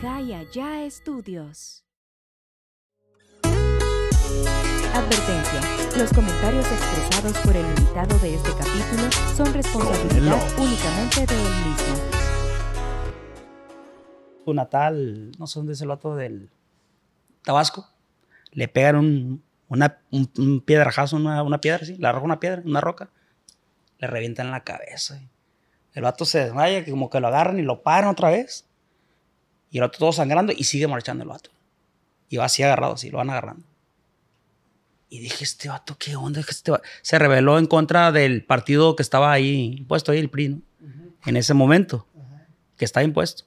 Acá y allá estudios. Advertencia. Los comentarios expresados por el invitado de este capítulo son responsabilidad únicamente de él mismo. Su natal, no sé dónde es el vato del Tabasco, le pegan un, una, un, un piedrajazo, una, una piedra, sí, le arroja una piedra, una roca, le revientan la cabeza. El vato se desmaya, que como que lo agarran y lo paran otra vez. Y el vato todo sangrando y sigue marchando el vato. Y va así agarrado, así, lo van agarrando. Y dije, este vato, ¿qué onda? Este vato? Se rebeló en contra del partido que estaba ahí impuesto, ahí el PRI, ¿no? En ese momento, que estaba impuesto.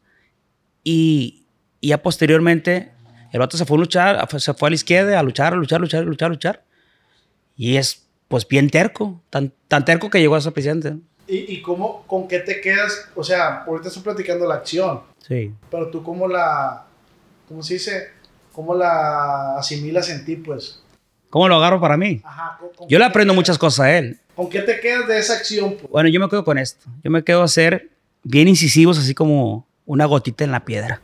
Y, y ya posteriormente, el vato se fue a luchar, se fue a la izquierda a luchar, a luchar, a luchar, a luchar, a luchar. Y es, pues, bien terco, tan, tan terco que llegó a ser presidente. ¿no? ¿Y, y cómo, con qué te quedas? O sea, ahorita estoy platicando la acción, Sí. pero tú cómo la, ¿cómo se dice? ¿Cómo la asimilas en ti, pues? ¿Cómo lo agarro para mí? Ajá, ¿con- con Yo le aprendo muchas cosas a él. ¿Con qué te quedas de esa acción? pues? Bueno, yo me quedo con esto. Yo me quedo a ser bien incisivos, así como una gotita en la piedra.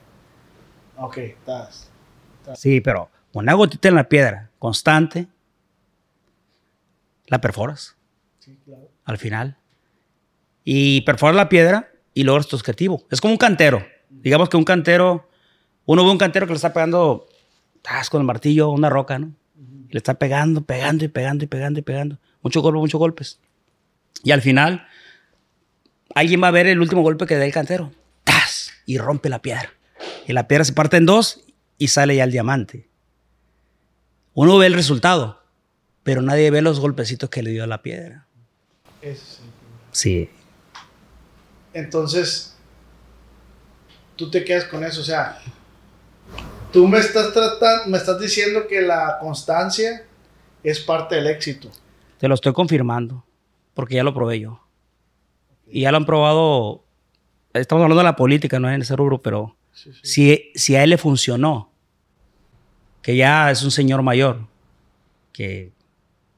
Ok, estás. Sí, pero una gotita en la piedra, constante, la perforas Sí, claro. al final. Y perforas la piedra y logras tu objetivo. Es como un cantero. Digamos que un cantero, uno ve un cantero que le está pegando tas, con el martillo una roca, ¿no? Y le está pegando, pegando y pegando y pegando y pegando. Muchos golpes, muchos golpes. Y al final, alguien va a ver el último golpe que da el cantero. ¡Tas! Y rompe la piedra. Y la piedra se parte en dos y sale ya el diamante. Uno ve el resultado, pero nadie ve los golpecitos que le dio a la piedra. Ese es el problema. Sí. Entonces, tú te quedas con eso. O sea, tú me estás tratando, me estás diciendo que la constancia es parte del éxito. Te lo estoy confirmando, porque ya lo probé yo. Y ya lo han probado, estamos hablando de la política, no en ese rubro, pero Sí, sí. si, si a él le funcionó, que ya es un señor mayor, que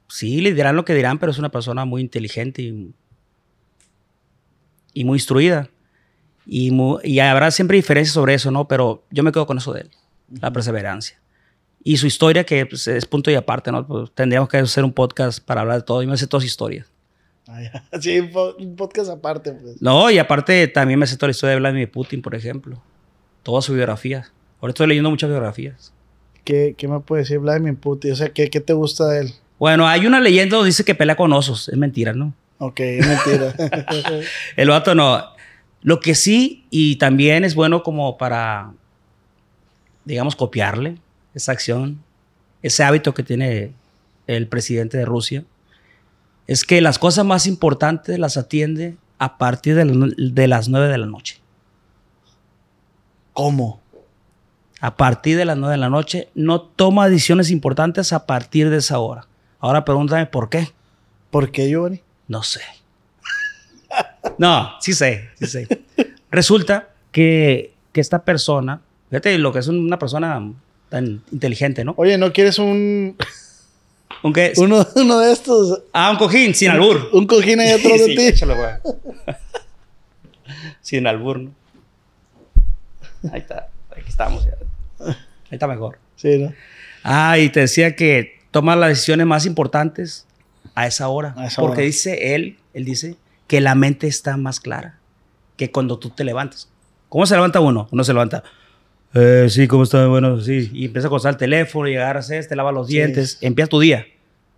sí le dirán lo que dirán, pero es una persona muy inteligente y, y muy instruida. Y, y habrá siempre diferencias sobre eso, ¿no? Pero yo me quedo con eso de él, la perseverancia. Y su historia, que pues, es punto y aparte, ¿no? Pues, tendríamos que hacer un podcast para hablar de todo. Y me sé todas historias. Ah. Sí, un po- un podcast aparte, pues. No, y aparte también me sé toda la historia de Vladimir Putin, por ejemplo. Toda su biografía. Ahora estoy leyendo muchas biografías. ¿Qué, qué me puede decir Vladimir Putin? O sea, ¿qué, qué te gusta de él? Bueno, hay una leyenda donde dice que pelea con osos. Es mentira, ¿no? Ok, mentira. El vato no. Lo que sí, y también es bueno como para, digamos, copiarle esa acción, ese hábito que tiene el presidente de Rusia, es que las cosas más importantes las atiende a partir de, la- de las 9 de la noche. ¿Cómo? A partir de las 9 de la noche no toma decisiones importantes a partir de esa hora. Ahora pregúntame por qué. ¿Por qué, Giovanni? No sé. No, sí sé, sí sé. Resulta que, que esta persona, fíjate lo que es una persona tan inteligente, ¿no? Oye, ¿no quieres un Aunque, uno, uno de estos? ah, un cojín, sin albur. Un cojín ahí atrás Sí, de ti. échalo, güey. sin albur, ¿no? Ahí está, aquí estamos ya. Ahí está mejor. Sí, ¿no? Ah, y te decía que toma las decisiones más importantes a esa hora. A esa porque hora. dice él, él dice que la mente está más clara que cuando tú te levantas. ¿Cómo se levanta uno? Uno se levanta. Eh, sí, ¿cómo está? Bueno, sí. Y empieza a costar el teléfono y agarras este, lava los Sí. dientes. Empieza tu día.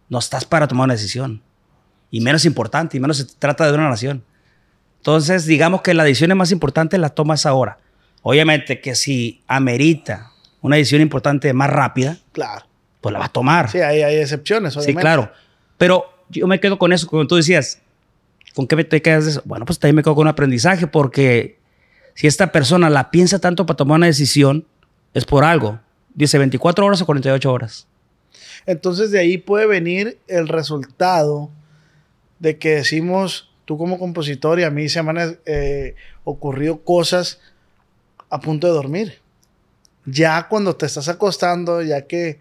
No estás para tomar una decisión. Y menos importante, y menos se trata de una nación. Entonces, digamos que las decisiones más importantes las tomas ahora. Obviamente que si amerita una decisión importante más rápida, Claro. pues la vas a tomar. Sí, hay, hay excepciones, Sí, obviamente. claro. Pero yo me quedo con eso, como tú decías. ¿Con qué te quedas de eso? Bueno, pues también me quedo con un aprendizaje porque si esta persona la piensa tanto para tomar una decisión, es por algo. Dice 24 horas o 48 horas. Entonces de ahí puede venir el resultado de que decimos, tú como compositor y a mí se me han eh, ocurrido cosas a punto de dormir. Ya cuando te estás acostando, ya que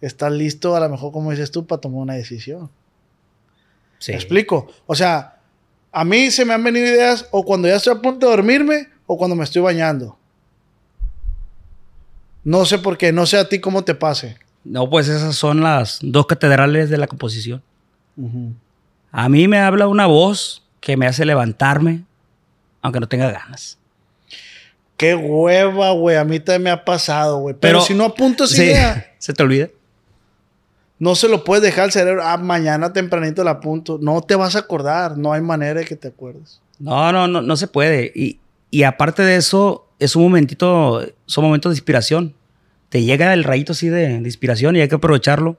estás listo, a lo mejor como dices tú, para tomar una decisión. Sí. ¿Me explico? O sea, A mí se me han venido ideas o cuando ya estoy a punto de dormirme o cuando me estoy bañando. No sé por qué, no sé a ti cómo te pase. No, pues esas son las dos catedrales de la composición. A mí me habla una voz que me hace levantarme, aunque no tenga ganas. Qué hueva, güey. A mí también me ha pasado, güey. Pero, si no apunto esa Sí, idea, se te olvida. No se lo puedes dejar al cerebro. Ah, mañana tempranito la apunto. No te vas a acordar. No hay manera de que te acuerdes. No, no, no, no se puede. Y, y aparte de eso, es un momentito, son momentos de inspiración. Te llega el rayito así de, de inspiración y hay que aprovecharlo.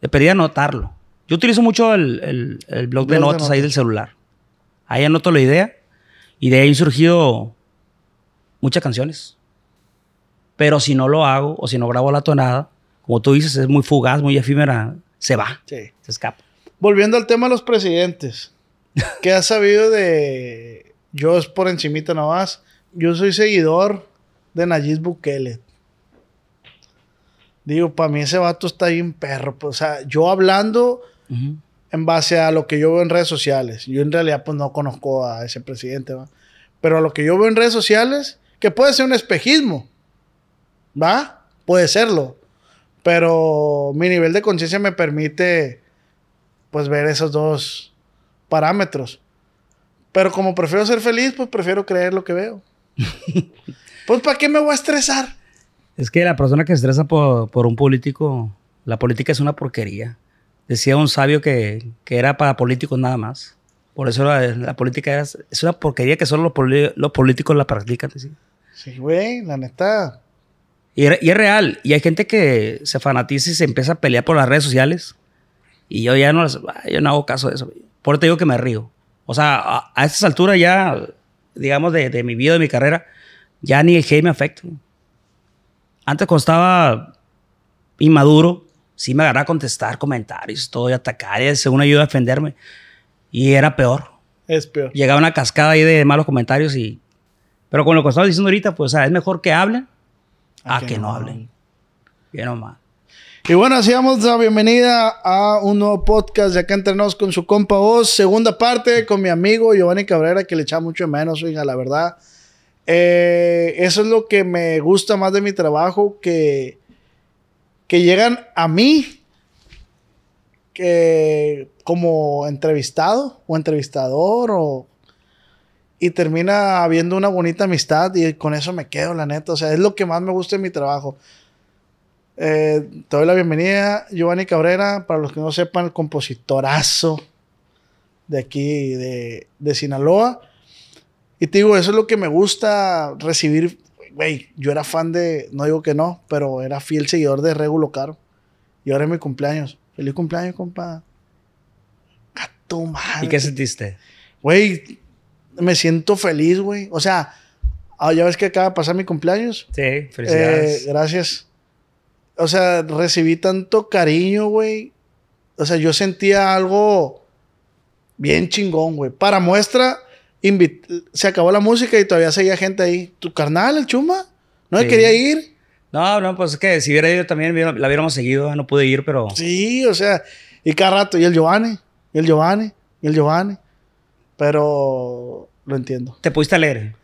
Te pedí anotarlo. Yo utilizo mucho el, el- el blog de Blog de notas ahí notas. del celular. Ahí anoto la idea y de ahí han surgido muchas canciones. Pero si no lo hago o si no grabo la tonada, como tú dices, es muy fugaz, muy efímera, se va, Sí. se escapa. Volviendo al tema de los presidentes. ¿Qué has sabido de... Yo es por encimita nomás. Yo soy seguidor de Nayib Bukele. Digo, para mí ese vato está bien perro. pues, o sea, yo hablando Ujú. en base a lo que yo veo en redes sociales. Yo en realidad pues no conozco a ese presidente, ¿va? Pero a lo que yo veo en redes sociales, que puede ser un espejismo, ¿va? Puede serlo. Pero mi nivel de conciencia me permite pues ver esos dos parámetros. Pero como prefiero ser feliz, pues prefiero creer lo que veo. pues ¿para qué me voy a estresar? Es que la persona que se estresa por, por un político, la política es una porquería. Decía un sabio que, que era para políticos nada más. Por eso la, la política es, es una porquería que solo los, poli- los políticos la practican. decía. Sí, güey, la neta. Y, es real. Y hay gente que se fanatiza y se empieza a pelear por las redes sociales. Y yo ya no, las- yo no hago caso de eso. Por eso te digo que me río. O sea, a, a estas alturas ya, digamos, de, de mi vida, de mi carrera, ya ni el hate me afecta. Antes cuando estaba inmaduro, sí me agarraba a contestar comentarios, todo y atacar, y según ayuda a defenderme. Y era peor. Es peor. Llegaba una cascada ahí de malos comentarios y... Pero con lo que estaba diciendo ahorita, pues, o sea, es mejor que hablen a que, no hablen. Bien o mal. Y bueno, así damos la bienvenida a un nuevo podcast de acá entrenos con su compa Oz. Segunda parte con mi amigo Giovanni Cabrera, que le echa mucho de menos, oiga, la verdad. Eh, eso es lo que me gusta más de mi trabajo, que, que llegan a mí que, como entrevistado o entrevistador o, y termina habiendo una bonita amistad y con eso me quedo, la neta. O sea, es lo que más me gusta de mi trabajo. Eh, te doy la bienvenida, Giovanni Cabrera. Para los que no sepan, compositorazo de aquí, de, de Sinaloa. Y te digo, eso es lo que me gusta recibir. Güey, yo era fan de, no digo que no, pero era fiel seguidor de Regulo Caro. Y ahora es mi cumpleaños. Feliz cumpleaños, compa. Madre. ¿Y qué sentiste? Güey, me siento feliz, güey. O sea, ah, ya ves que acaba de pasar mi cumpleaños. Sí, felicidades. Eh, gracias. O sea, recibí tanto cariño, güey. O sea, yo sentía algo bien chingón, güey. Para muestra, se acabó la música y todavía seguía gente ahí. ¿Tu carnal, el chuma? ¿No Sí. quería ir? no, no, pues es que si hubiera ido también, la hubiéramos seguido. No pude ir, pero... Sí, o sea, y cada rato, y el Giovanni, y el Giovanni, y el Giovanni. Pero lo entiendo. Te pudiste leer.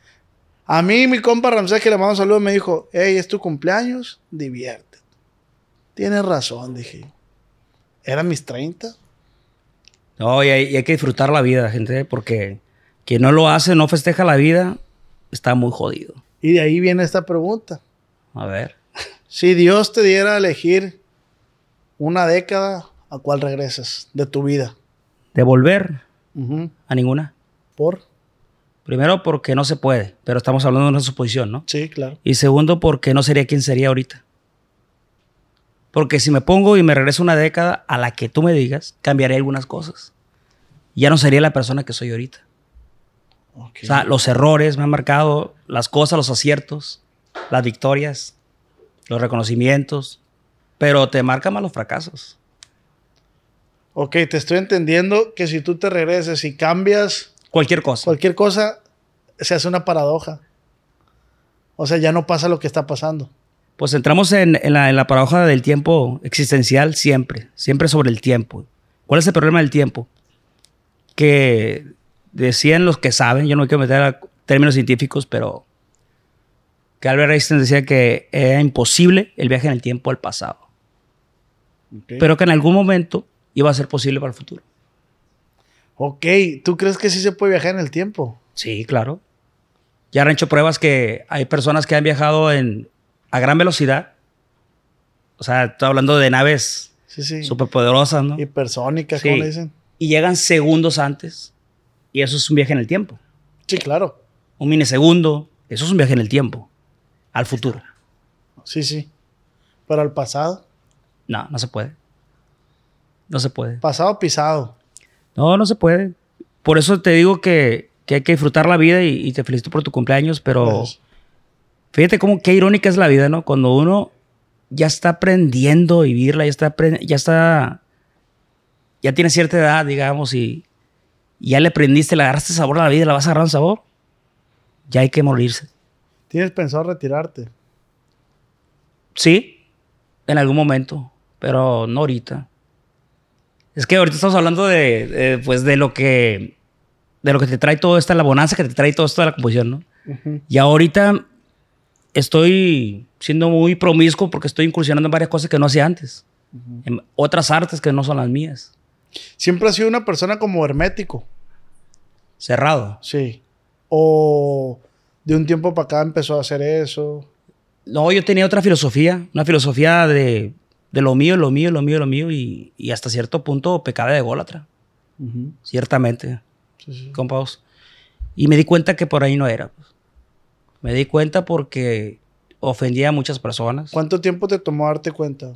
A mí, mi compa Ramsés, que le mando saludos, me dijo: Hey, es tu cumpleaños, diviértete. Tienes razón, dije. Eran mis 30. No, y hay, y hay que disfrutar la vida, gente, porque quien no lo hace, no festeja la vida, está muy jodido. Y de ahí viene esta pregunta. A ver. Si Dios te diera a elegir una década, ¿a cuál regresas de tu vida? A ninguna. ¿Por? Primero, porque no se puede, pero estamos hablando de una suposición, ¿no? Sí, claro. Y segundo, porque no sería quien sería ahorita. Porque si me pongo y me regreso una década a la que tú me digas, cambiaré algunas cosas. Ya no sería la persona que soy ahorita. O sea, los errores me han marcado, las cosas, los aciertos, las victorias, los reconocimientos, pero te marcan más los fracasos. Ok, te estoy entendiendo que si tú te regreses y cambias Cualquier cosa. cualquier cosa, se hace una paradoja. O sea, ya no pasa lo que está pasando. Pues entramos en, en la, en la paradoja del tiempo existencial siempre, siempre sobre el tiempo. ¿Cuál es el problema del tiempo? Que decían los que saben, yo no me quiero meter a términos científicos, pero que Albert Einstein decía que era imposible el viaje en el tiempo al pasado, Ok. pero que en algún momento iba a ser posible para el futuro. Ok, ¿tú crees que sí se puede viajar en el tiempo? Sí, claro. Ya han hecho pruebas que hay personas que han viajado en, a gran velocidad. O sea, estoy hablando de naves Sí, sí. superpoderosas, ¿no? Hipersónicas, Sí. ¿cómo le dicen? Y llegan segundos antes. Y eso es un viaje en el tiempo. Sí, claro. Un milisegundo. Eso es un viaje en el tiempo. Al futuro. Sí, sí. Pero al pasado. No, no se puede. No se puede. Pasado pisado. No, no se puede. Por eso te digo que, que hay que disfrutar la vida y, y te felicito por tu cumpleaños, pero fíjate cómo qué irónica es la vida, ¿no? Cuando uno ya está aprendiendo a vivirla, ya está, ya está, ya tiene cierta edad, digamos, y, y ya le aprendiste, le agarraste sabor a la vida, la vas agarrando sabor, ya hay que morirse. ¿Tienes pensado retirarte? Sí, en algún momento, pero no ahorita. Es que ahorita estamos hablando de, de, pues, de lo que, de lo que te trae todo esto, la bonanza que te trae todo esto de la composición, ¿no? Y ahorita estoy siendo muy promiscuo porque estoy incursionando en varias cosas que no hacía antes. En otras artes que no son las mías. Siempre has sido una persona como hermético. Cerrado. Sí. O de un tiempo para acá empezó a hacer eso. No, yo tenía otra filosofía. Una filosofía de, de lo mío, lo mío, lo mío, lo mío. Y, y hasta cierto punto pecaba de ególatra. Ciertamente. Sí, sí. compas. Y me di cuenta que por ahí no era. pues. Me di cuenta porque ofendía a muchas personas. ¿Cuánto tiempo te tomó darte cuenta?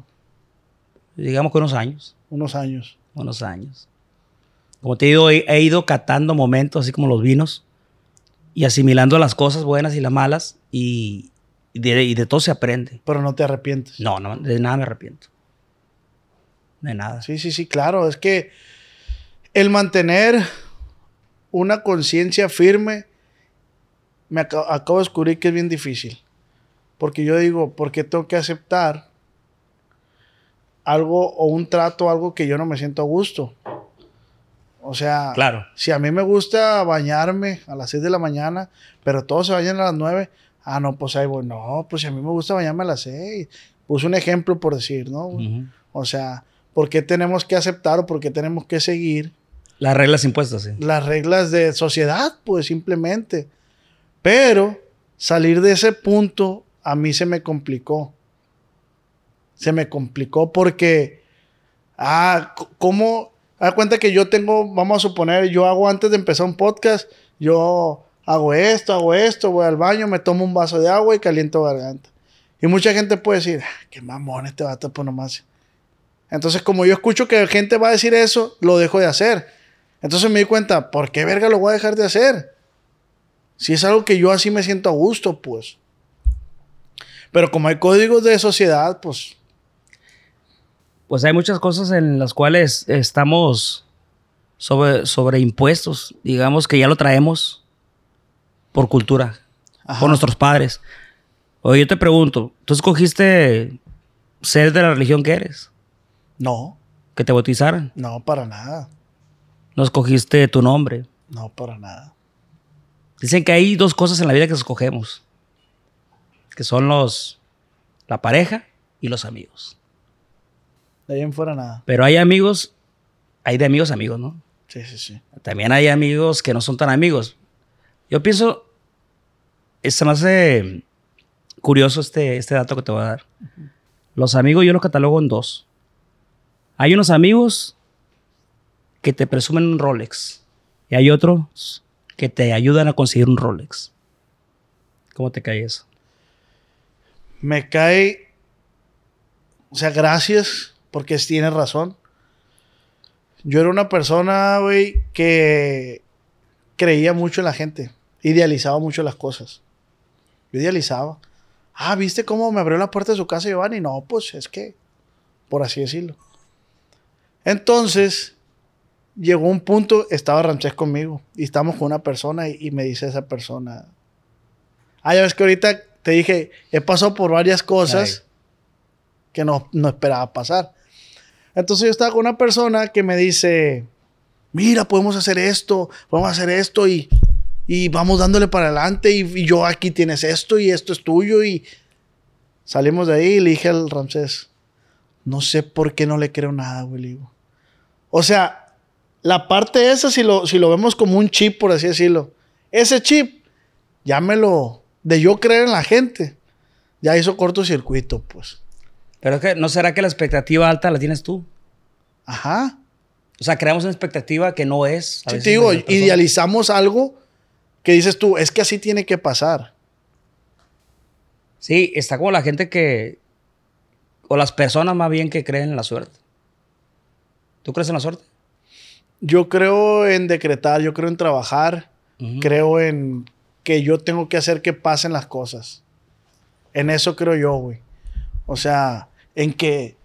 Digamos que unos años. Unos años. Unos años. Como te digo, he, he ido catando momentos, así como los vinos, y asimilando las cosas buenas y las malas, y, y de, y de todo se aprende. Pero no te arrepientes. No, no, de nada me arrepiento. De nada. Sí, sí, sí, claro. Es que el mantener una conciencia firme, me aca- acabo de descubrir que es bien difícil. Porque yo digo, ¿por qué tengo que aceptar algo o un trato, algo que yo no me siento a gusto? O sea, Claro. si a mí me gusta bañarme a las 6 de la mañana, pero todos se bañan a las 9, ah, no, pues ahí voy. No, pues si a mí me gusta bañarme a las 6. Puse un ejemplo por decir, ¿no? O sea, ¿por qué tenemos que aceptar o por qué tenemos que seguir Las reglas impuestas, sí. las reglas de sociedad? Pues simplemente. Pero salir de ese punto a mí se me complicó. Se me complicó porque, ah, ¿cómo? Haz cuenta que yo tengo, vamos a suponer, yo hago antes de empezar un podcast, yo hago esto, hago esto, voy al baño, me tomo un vaso de agua y caliento garganta. Y mucha gente puede decir, "Ah, qué mamón este vato, pues nomás. Entonces, como yo escucho que gente va a decir eso, lo dejo de hacer. Entonces me di cuenta, ¿por qué verga lo voy a dejar de hacer? Si es algo que yo así me siento a gusto, pues. Pero como hay códigos de sociedad, pues Pues hay muchas cosas en las cuales estamos sobre, sobre impuestos, digamos que ya lo traemos por cultura, Ajá. por nuestros padres. Oye, yo te pregunto, ¿tú escogiste ser de la religión que eres? no, Que te bautizaran. no, para nada. No escogiste tu nombre. No, para nada. Dicen que hay dos cosas en la vida que escogemos. Que son los... La pareja y los amigos. De ahí en fuera nada. Pero hay amigos... Hay de amigos amigos, ¿no? Sí, sí, sí. También hay amigos que no son tan amigos. Yo pienso, se me hace curioso este, este dato que te voy a dar. Los amigos yo los catalogo en dos. Hay unos amigos que te presumen un Rolex y hay otros que te ayudan a conseguir un Rolex. ¿Cómo te cae eso? Me cae. O sea, gracias, porque tienes razón. Yo era una persona, güey, que creía mucho en la gente. Idealizaba mucho las cosas. Yo idealizaba. Ah, ¿viste cómo me abrió la puerta de su casa Giovanni? No, pues es que, por así decirlo. Entonces, llegó un punto, estaba Ramsés conmigo y estamos con una persona y, y me dice esa persona, ah, ya ves que ahorita te dije, he pasado por varias cosas que no, no esperaba pasar. Entonces yo estaba con una persona que me dice, Mira, podemos hacer esto, podemos hacer esto y, y vamos dándole para adelante y, y yo aquí tienes esto y esto es tuyo y salimos de ahí y le dije al Ramsés, no sé por qué no le creo nada, güey. digo. O sea, la parte esa, si lo, si lo vemos como un chip, por así decirlo, ese chip, llámelo de yo creer en la gente, ya hizo cortocircuito, pues. Pero es que, ¿no será que la expectativa alta la tienes tú? Ajá. O sea, creamos una expectativa que no es. a Sí, veces, te digo, idealizamos algo que dices tú, es que así tiene que pasar. Sí, está como la gente que. O las personas más bien que creen en la suerte. ¿Tú crees en la suerte? Yo creo en decretar, yo creo en trabajar, creo en que yo tengo que hacer que pasen las cosas. En eso creo yo, güey. O sea, en que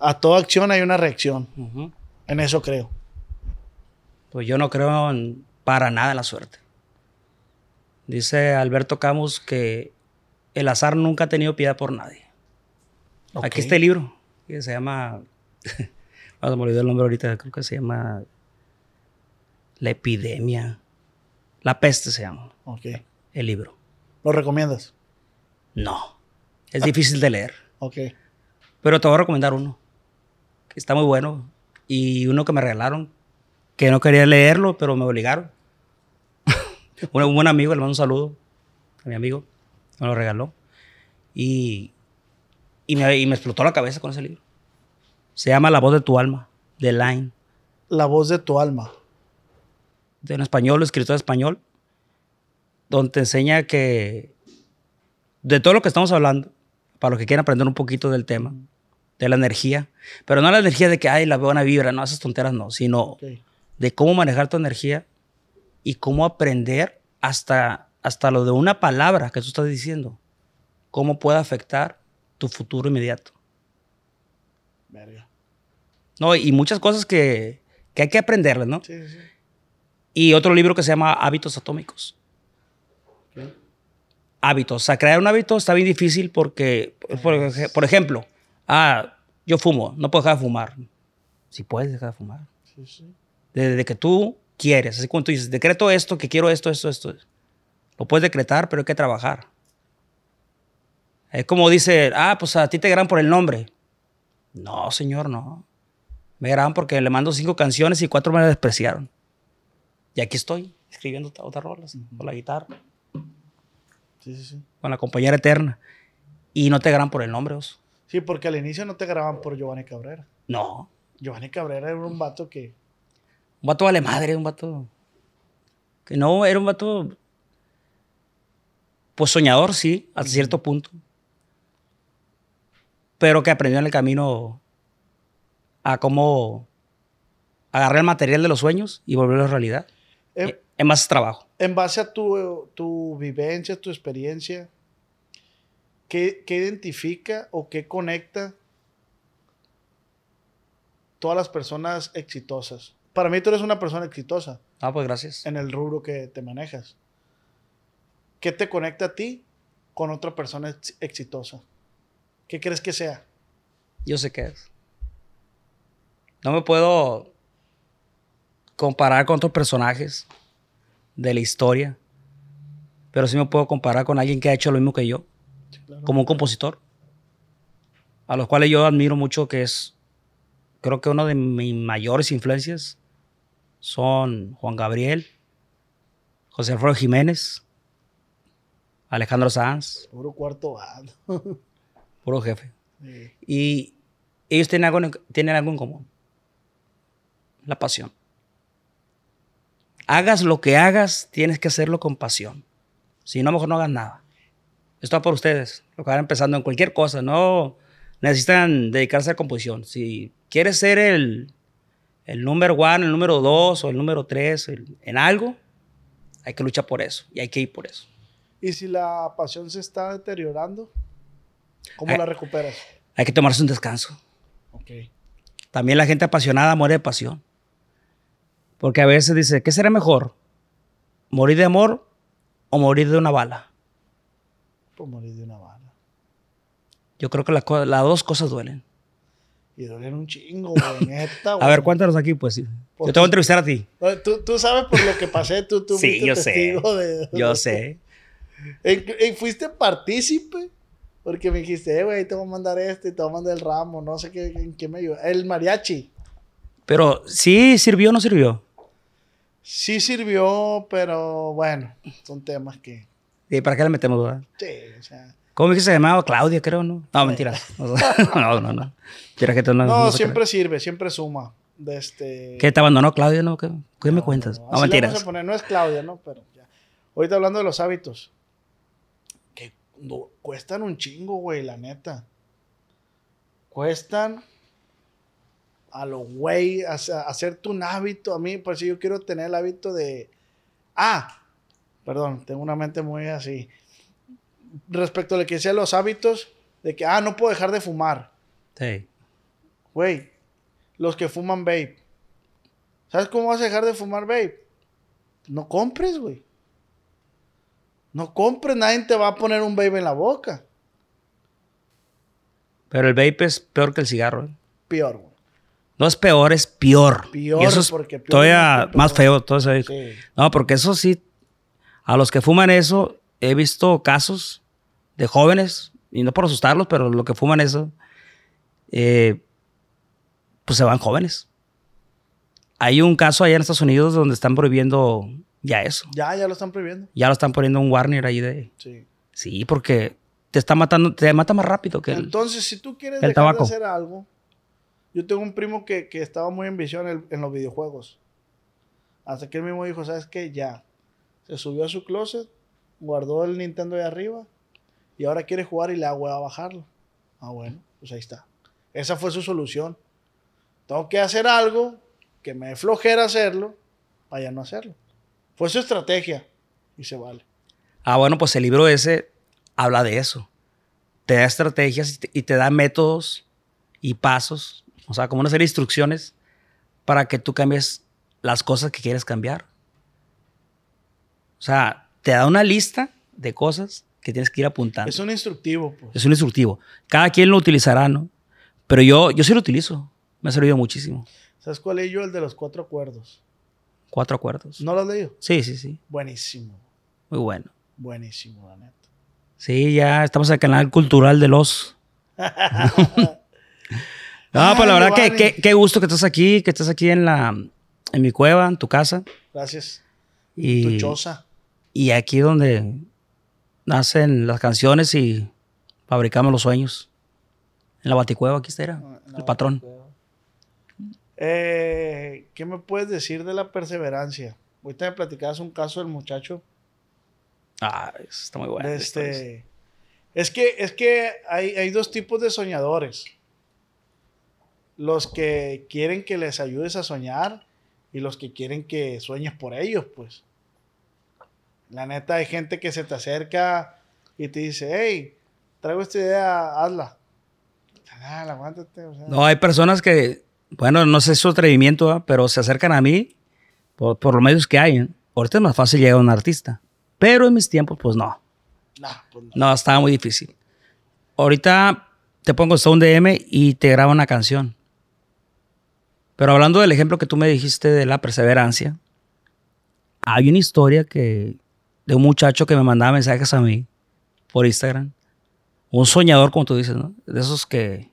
a toda acción hay una reacción. En eso creo. Pues yo no creo en- para nada en la suerte. Dice Alberto Camus que el azar nunca ha tenido piedad por nadie. Aquí está el libro que se llama. Vamos, me olvidé el nombre ahorita, creo que se llama. La epidemia. La peste se llama Ok. el libro. ¿Lo recomiendas? No. Es difícil de leer. Ok. Pero te voy a recomendar uno. Que está muy bueno. Y uno que me regalaron. Que no quería leerlo, pero me obligaron. Un, un buen amigo, le mando un saludo. A mi amigo. Me lo regaló. Y, y, me, y me explotó la cabeza con ese libro. Se llama La voz de tu alma. De Line. La voz de tu alma. De un español, escritor español. Donde te enseña que. De todo lo que estamos hablando. Para los que quieran aprender un poquito del tema. De la energía. Pero no la energía de que, ay, la buena vibra. No, esas tonteras no. Sino de cómo manejar tu energía y cómo aprender hasta, hasta lo de una palabra que tú estás diciendo, cómo puede afectar tu futuro inmediato. Verga. No, y muchas cosas que, que hay que aprenderlas, ¿no? Sí, sí, sí. Y otro libro que se llama Hábitos Atómicos. Hábitos. O sea, crear un hábito está bien difícil porque, por, ej- por ejemplo, ah, yo fumo, no puedo dejar de fumar. Si puedes dejar de fumar. Sí, sí. Desde que tú quieres. Así como tú dices, decreto esto, que quiero esto, esto, esto. Lo puedes decretar, pero hay que trabajar. Es como dice, ah, pues a ti te graban por el nombre. No, señor, no. Me graban porque le mando cinco canciones y cuatro me despreciaron. Y aquí estoy, escribiendo otra- otras rolas, con la guitarra, Sí, sí, sí. con la compañera eterna. Y no te graban por el nombre, oso. Sí, porque al inicio no te graban por Giovanni Cabrera. No. Giovanni Cabrera era un vato que. Un vato vale madre, un vato. Que no, era un vato. Pues soñador, sí, hasta cierto punto. Pero que aprendió en el camino a cómo agarrar el material de los sueños y volverlo realidad. En, Eh, En más trabajo. en base a tu, tu vivencia, tu experiencia, ¿qué, qué identifica o qué conecta todas las personas exitosas? Para mí tú eres una persona exitosa Ah, pues gracias. en el rubro que te manejas. ¿Qué te conecta a ti con otra persona ex- exitosa? ¿Qué crees que sea? Yo sé qué es. No me puedo comparar con otros personajes de la historia, pero sí me puedo comparar con alguien que ha hecho lo mismo que yo. como un compositor, a los cuales yo admiro mucho, que es, creo que una de mis mayores influencias son Juan Gabriel, José Alfredo Jiménez, Alejandro Sanz, Puro cuarto bando. puro jefe. Sí. Y ellos tienen algo, en- tienen algo en común, la pasión. Hagas lo que hagas, tienes que hacerlo con pasión. Si no, mejor no hagas nada. Esto va por ustedes, lo que van empezando en cualquier cosa. No necesitan dedicarse a composición. Si quieres ser el, el número one, el número dos o el número tres el- en algo, hay que luchar por eso y hay que ir por eso. Y si la pasión se está deteriorando, ¿cómo Eh. la recuperas? Hay que tomarse un descanso. Ok. También la gente apasionada muere de pasión. Porque a veces dice, ¿qué será mejor? ¿Morir de amor o morir de una bala? Por morir de una bala. Yo creo que la las dos cosas duelen. Y duelen un chingo, güey, neta, A güey. ver, cuéntanos aquí, pues. sí. Yo te voy a entrevistar a ti. Tú, tú sabes por lo que pasé, tú, tú Sí, yo sé. testigo de... Yo sé. En- en- fuiste partícipe. Porque me dijiste, eh, güey, te voy a mandar este, te voy a mandar el ramo, no sé qué, en qué me ayuda. El mariachi. Pero, ¿sí sirvió o no sirvió? Sí sirvió, pero bueno, son temas que... ¿Y para qué le metemos, verdad? Sí, o sea... ¿Cómo me dijiste se llamaba? Claudia, creo, ¿no? No, mentira. No, no, no. Que tú no, No, siempre sirve, siempre suma. De este... ¿Qué te abandonó Claudia, no? ¿Qué, qué me cuentas? No, mentiras. vamos a poner, no es Claudia, ¿no? Pero ya. Ahorita hablando de los hábitos. Que cuestan un chingo, güey, la neta. Cuestan a lo güey, hace- hacerte un hábito. A mí, pues sí, yo quiero tener el hábito de. Ah, perdón, tengo una mente muy así. Respecto a lo que decía los hábitos, de que, ah, no puedo dejar de fumar. Sí. Güey, los que fuman vape. ¿Sabes cómo vas a dejar de fumar vape? No compres, güey. No compres, nadie te va a poner un vape en la boca. Pero el vape es peor que el cigarro. ¿eh? Peor, güey. No es peor, es peor. Peor, y eso es porque peor todavía es más feo. Todo eso. Sí. No, porque eso sí, a los que fuman eso, he visto casos de jóvenes, y no por asustarlos, pero los que fuman eso, eh, pues se van jóvenes. Hay un caso allá en Estados Unidos donde están prohibiendo ya eso. Ya, ya lo están prohibiendo. Ya lo están poniendo un warning ahí de... Sí. Sí, porque te está matando, te mata más rápido que el... Entonces, si tú quieres el dejar tabaco. de hacer algo, yo tengo un primo que, que estaba muy en visión en, en los videojuegos. Hasta que él mismo dijo, ¿sabes qué? Ya. Se subió a su closet, guardó el Nintendo de arriba y ahora quiere jugar y le da hueva bajarlo. Ah, bueno, pues ahí está. Esa fue su solución. Tengo que hacer algo que me flojera hacerlo para ya no hacerlo. Fue su estrategia y se vale. Ah, bueno, pues el libro ese habla de eso. Te da estrategias y te, y te da métodos y pasos, o sea, como una serie de instrucciones para que tú cambies las cosas que quieres cambiar. O sea, te da una lista de cosas que tienes que ir apuntando. Es un instructivo, pues. Es un instructivo. Cada quien lo utilizará, ¿no? Pero yo, yo sí lo utilizo. Me ha servido muchísimo. ¿Sabes cuál es yo? El de los cuatro acuerdos. Cuatro acuerdos. ¿No lo has leído? Sí, sí, sí. Buenísimo. Muy bueno. Buenísimo, la neta. Sí, ya estamos en el canal cultural de los. No, Ay, pues la verdad que que- qué gusto que estás aquí, que estás aquí en la en mi cueva, en tu casa Gracias. y Tu choza. y aquí donde nacen las canciones y fabricamos los sueños. En la baticueva aquí está era, Ah, la el patrón. Eh, ¿Qué me puedes decir de la perseverancia? Ahorita me platicabas un caso del muchacho. Ah, está muy bueno. este... Es que, es que hay, hay dos tipos de soñadores. Los que quieren que les ayudes a soñar y los que quieren que sueñes por ellos, pues. La neta, hay gente que se te acerca y te dice, hey, traigo esta idea, hazla. Ah, aguántate. o sea. No, hay personas que, bueno, no sé su atrevimiento, ¿verdad? pero se acercan a mí por, por los medios que hay. ¿eh? Ahorita es más fácil llegar a un artista, pero en mis tiempos, pues no. Nah, pues no. No, estaba muy difícil. Ahorita te pongo hasta un DM y te graba una canción. Pero hablando del ejemplo que tú me dijiste de la perseverancia, hay una historia que de un muchacho que me mandaba mensajes a mí por Instagram. Un soñador, como tú dices, ¿no? De esos que,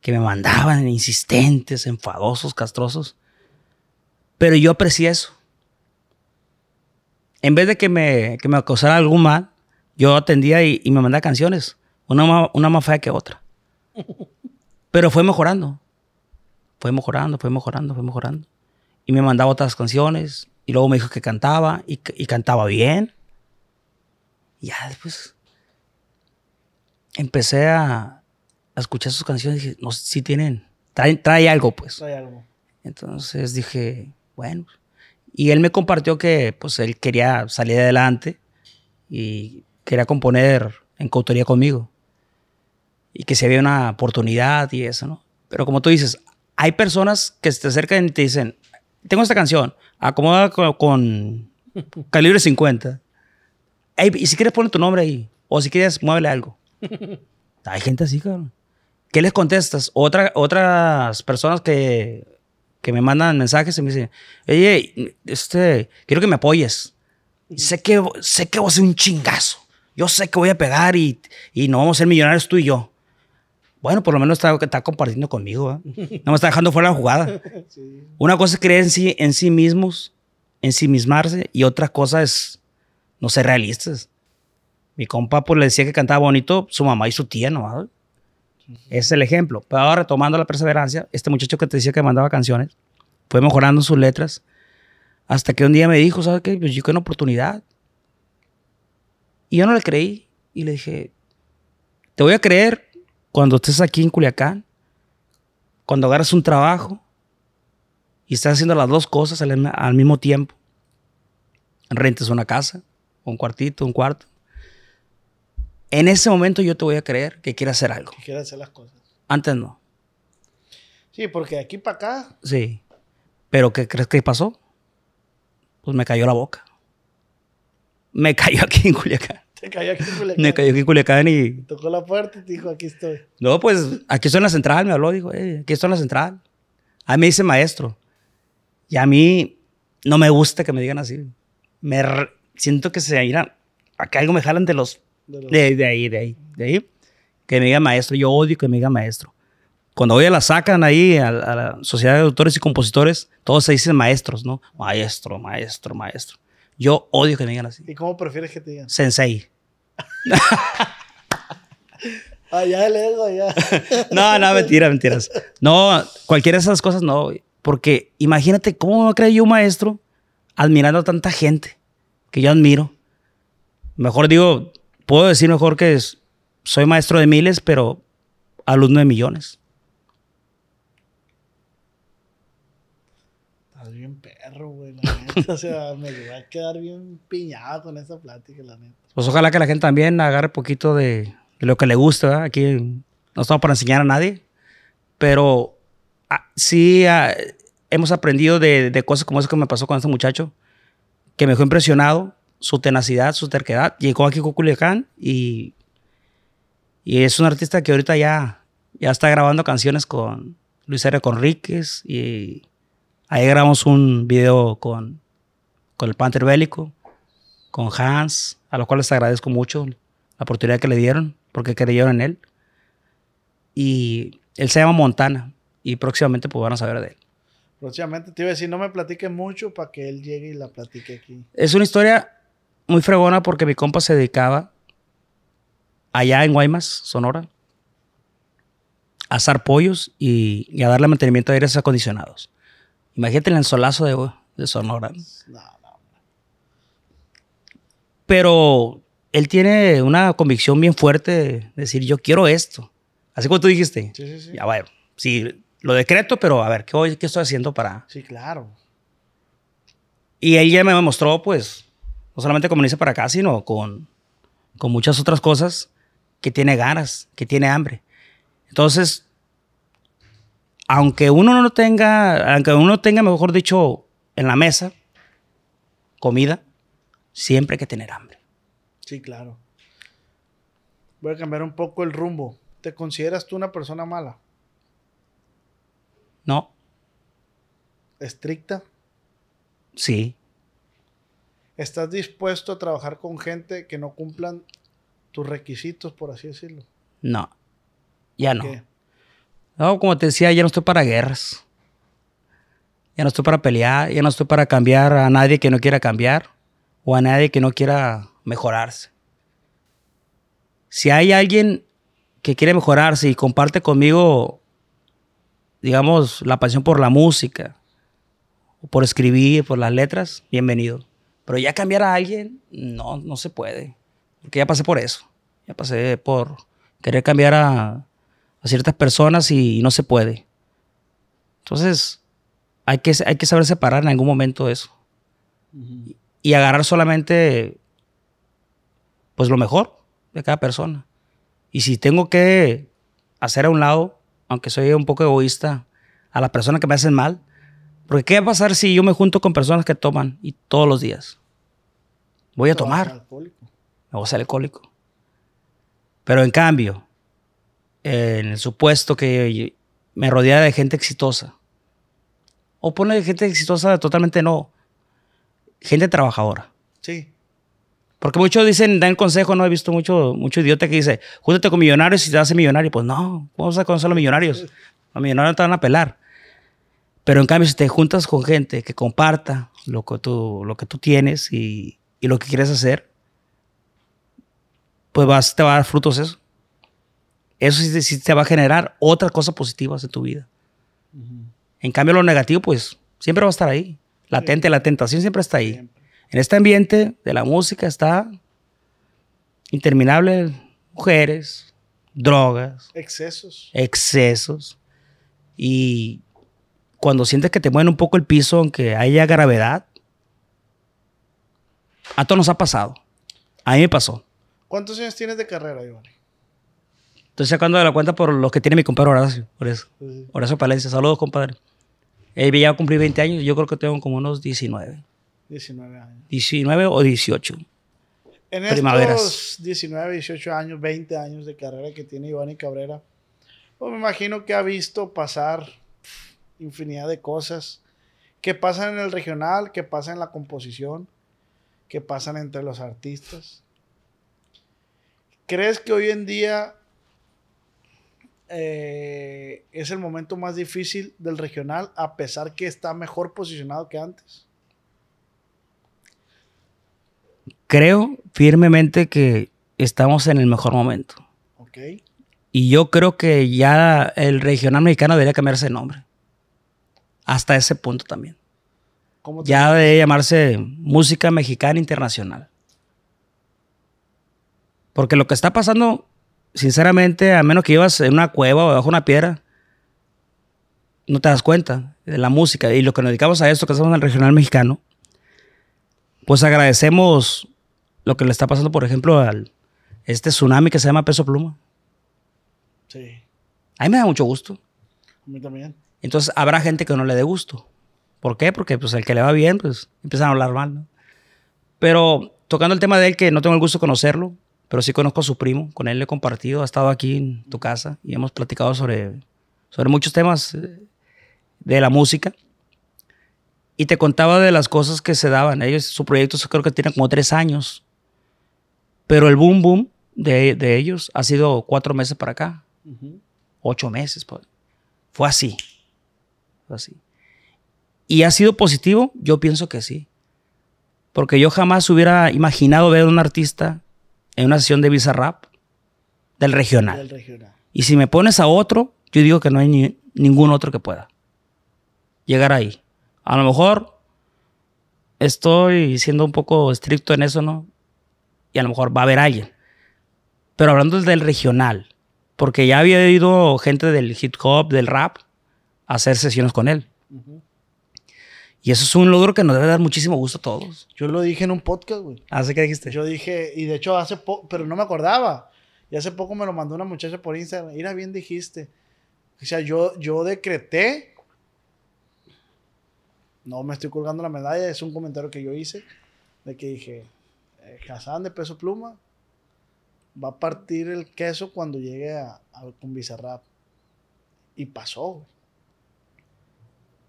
que me mandaban insistentes, enfadosos, castrosos. Pero yo aprecié eso. En vez de que me, que me causara algún mal, yo atendía y, y me mandaba canciones. Una, ma- una más fea que otra. Pero fue mejorando. Fue mejorando, fue mejorando, fue mejorando. Y me mandaba otras canciones. Y luego me dijo que cantaba y cantaba bien. Y ya después empecé a, a escuchar sus canciones y dije, no, sí tienen, trae, trae algo pues. Trae algo. Entonces dije, bueno. Y él me compartió que pues él quería salir adelante y quería componer en coautoría conmigo. Y que si había una oportunidad y eso, ¿no? Pero como tú dices, hay personas que se te acercan y te dicen, tengo esta canción, acomoda con, con calibre 50. Ey, y si quieres poner tu nombre ahí, o si quieres, muévele algo. hay gente así, cabrón. ¿qué les contestas? Otra, otras personas que, que me mandan mensajes y me dicen, oye, este, quiero que me apoyes. Sé que, sé que voy a ser un chingazo. Yo sé que voy a pegar y, y no vamos a ser millonarios tú y yo. Bueno, por lo menos está, está compartiendo conmigo. ¿eh? No me está dejando fuera la jugada. Una cosa es creer en sí, en sí mismos, en sí mismarse, y otra cosa es no ser realistas. Mi compa pues le decía que cantaba bonito su mamá y su tía, ¿no? Ese es el ejemplo. Pero ahora retomando la perseverancia, este muchacho que te decía que mandaba canciones, fue mejorando sus letras, hasta que un día me dijo, ¿sabes qué? Pues yo quiero una oportunidad. Y yo no le creí. Y le dije, te voy a creer cuando estés aquí en Culiacán, cuando agarras un trabajo y estás haciendo las dos cosas al, al mismo tiempo. Rentes una casa, un cuartito, un cuarto. En ese momento yo te voy a creer que quieres hacer algo. Que quiere hacer las cosas. Antes no. Sí, porque de aquí para acá, Sí. Pero ¿qué crees que pasó? Pues me cayó la boca. Me cayó aquí en Culiacán. te cayó aquí en Culiacán. Me cayó aquí en Culiacán y... Tocó la puerta y te dijo, aquí estoy. No, pues aquí estoy en la central, me habló, dijo, "Eh, aquí estoy en la central. A mí me dice maestro. Y a mí no me gusta que me digan así. Me siento que se irán. Acá algo me jalan de los... De los- De, de ahí, de ahí, de ahí. Que me diga maestro. Yo odio que me diga maestro. Cuando hoy la sacan ahí a, a la Sociedad de Autores y Compositores, todos se dicen maestros, ¿no? Maestro, maestro, maestro. Yo odio que me digan así. ¿Y cómo prefieres que te digan? Sensei. Allá el ego, allá. No, no, mentira, mentiras. No, cualquiera de esas cosas no. Porque imagínate cómo a creer yo un maestro admirando a tanta gente que yo admiro. Mejor digo, puedo decir mejor que es- soy maestro de miles, pero alumno de millones. Estás bien perro, güey, la neta. O sea, me va a quedar bien piñado con esa plática, la neta. Pues ojalá que la gente también agarre poquito de, de lo que le gusta. ¿verdad? Aquí no estamos para enseñar a nadie, pero ah, sí ah, hemos aprendido de, de cosas como eso que me pasó con este muchacho, que me dejó impresionado, su tenacidad, su terquedad. Llegó aquí a Culiacán y, y es un artista que ahorita ya, ya está grabando canciones con Luis R. Conríquez y ahí grabamos un video con, con el Panther Bélico con Hans, a los cuales les agradezco mucho la oportunidad que le dieron, porque creyeron en él. Y él se llama Montana, y próximamente pues van a saber de él. Próximamente te iba a decir, no me platiques mucho para que él llegue y la platique aquí. Es una historia muy fregona porque mi compa se dedicaba allá en Guaymas, Sonora, a asar pollos y, y a darle mantenimiento a aires acondicionados. Imagínate el ensolazo de, de Sonora. No, no. Pero él tiene una convicción bien fuerte de decir, yo quiero esto. Así como tú dijiste. Sí, sí, sí. Ya, bueno, sí, lo decreto, pero a ver, ¿qué, voy- qué estoy haciendo para...? Sí, claro. Y él ya me mostró, pues, no solamente como dice para acá, sino con, con muchas otras cosas que tiene ganas, que tiene hambre. Entonces, aunque uno no tenga, aunque uno tenga, mejor dicho, en la mesa, comida, siempre hay que tener hambre. Sí, claro. Voy a cambiar un poco el rumbo. ¿Te consideras tú una persona mala? ¿No? ¿Estricta? Sí. ¿Estás dispuesto a trabajar con gente que no cumplan tus requisitos, por así decirlo? No. Ya no. ¿Qué? No, como te decía, ya no estoy para guerras. Ya no estoy para pelear, ya no estoy para cambiar a nadie que no quiera cambiar o a nadie que no quiera mejorarse. Si hay alguien que quiere mejorarse y comparte conmigo, digamos, la pasión por la música, por escribir, por las letras, bienvenido. Pero ya cambiar a alguien, no, no se puede. Porque ya pasé por eso. Ya pasé por querer cambiar a, a ciertas personas y, y no se puede. Entonces, hay que, hay que saber separar en algún momento eso. Y agarrar solamente, pues lo mejor de cada persona. Y si tengo que hacer a un lado, aunque soy un poco egoísta, a las personas que me hacen mal, porque ¿qué va a pasar si yo me junto con personas que toman y todos los días? Voy a tomar alcohólico. me voy a ser alcohólico. Pero en cambio, en el supuesto que me rodeara de gente exitosa. O pone gente exitosa totalmente no. Gente trabajadora. Sí. Porque muchos dicen, dan consejo, no he visto mucho, mucho idiota que dice, júntate con millonarios y te haces millonario. Pues no, vamos a conocer a los millonarios. Los millonarios no te van a pelar. Pero en cambio, si te juntas con gente que comparta lo que tú, lo que tú tienes y, y lo que quieres hacer, pues vas, te va a dar frutos eso. Eso sí, sí te va a generar otras cosas positivas en tu vida. En cambio, lo negativo, pues siempre va a estar ahí. Latente, la tentación siempre está ahí. Siempre. En este ambiente de la música está interminable mujeres, drogas, Excesos. excesos. Y cuando sientes que te mueven un poco el piso, aunque haya gravedad, a todos nos ha pasado. A mí me pasó. ¿Cuántos años tienes de carrera, Iván? Estoy sacando de la cuenta por los que tiene mi compadre Horacio. Por eso. Sí. Horacio Palencia. Saludos, compadre. Él ya cumplí 20 años. Yo creo que tengo como unos 19. 19 años. 19 o 18. En Primaveras. estos 19, 18 años, 20 años de carrera que tiene Iván y Cabrera, pues me imagino que ha visto pasar infinidad de cosas que pasan en el regional, que pasan en la composición, que pasan entre los artistas. ¿Crees que hoy en día eh, es el momento más difícil del regional a pesar que está mejor posicionado que antes? Creo firmemente que estamos en el mejor momento. ¿Ok? Y yo creo que ya el regional mexicano debería cambiarse de nombre. Hasta ese punto también. ¿Cómo Ya debe llamarse Música Mexicana Internacional. Porque lo que está pasando, sinceramente, a menos que vivas en una cueva o bajo una piedra, no te das cuenta de la música. Y lo que nos dedicamos a esto, que estamos en el regional mexicano, pues agradecemos lo que le está pasando, por ejemplo, al este tsunami que se llama Peso Pluma. Sí, A mí me da mucho gusto. a mí también. Entonces habrá gente que no le dé gusto. ¿Por qué? Porque pues el que le va bien, pues empiezan a hablar mal, ¿no? Pero tocando el tema de él, que no tengo el gusto de conocerlo, pero sí conozco a su primo, con él le he compartido, ha estado aquí en tu casa y hemos platicado sobre, sobre muchos temas eh, de la música. Y te contaba de las cosas que se daban. Ellos, su proyecto creo que tiene como tres años. Pero el boom boom de, de ellos ha sido cuatro meses para acá ocho meses. pues. Fue así. Fue así. ¿Y ha sido positivo? Yo pienso que sí. Porque yo jamás hubiera imaginado ver a un artista en una sesión de Bizarrap del regional. Del regional. Y si me pones a otro, yo digo que no hay ni- ningún otro que pueda llegar ahí. A lo mejor estoy siendo un poco estricto en eso, ¿no? Y a lo mejor va a haber alguien. Pero hablando del regional, porque ya había ido gente del hip hop, del rap, a hacer sesiones con él. Y eso es un logro que nos debe dar muchísimo gusto a todos. Yo lo dije en un podcast, güey. Así que dijiste. Yo dije, y de hecho hace poco, pero no me acordaba. Y hace poco me lo mandó una muchacha por Instagram. Mira, bien dijiste. O sea, yo, yo decreté. No me estoy colgando la medalla, es un comentario que yo hice. De que dije, Hassan de peso pluma va a partir el queso cuando llegue a, con Bizarrap. Y pasó.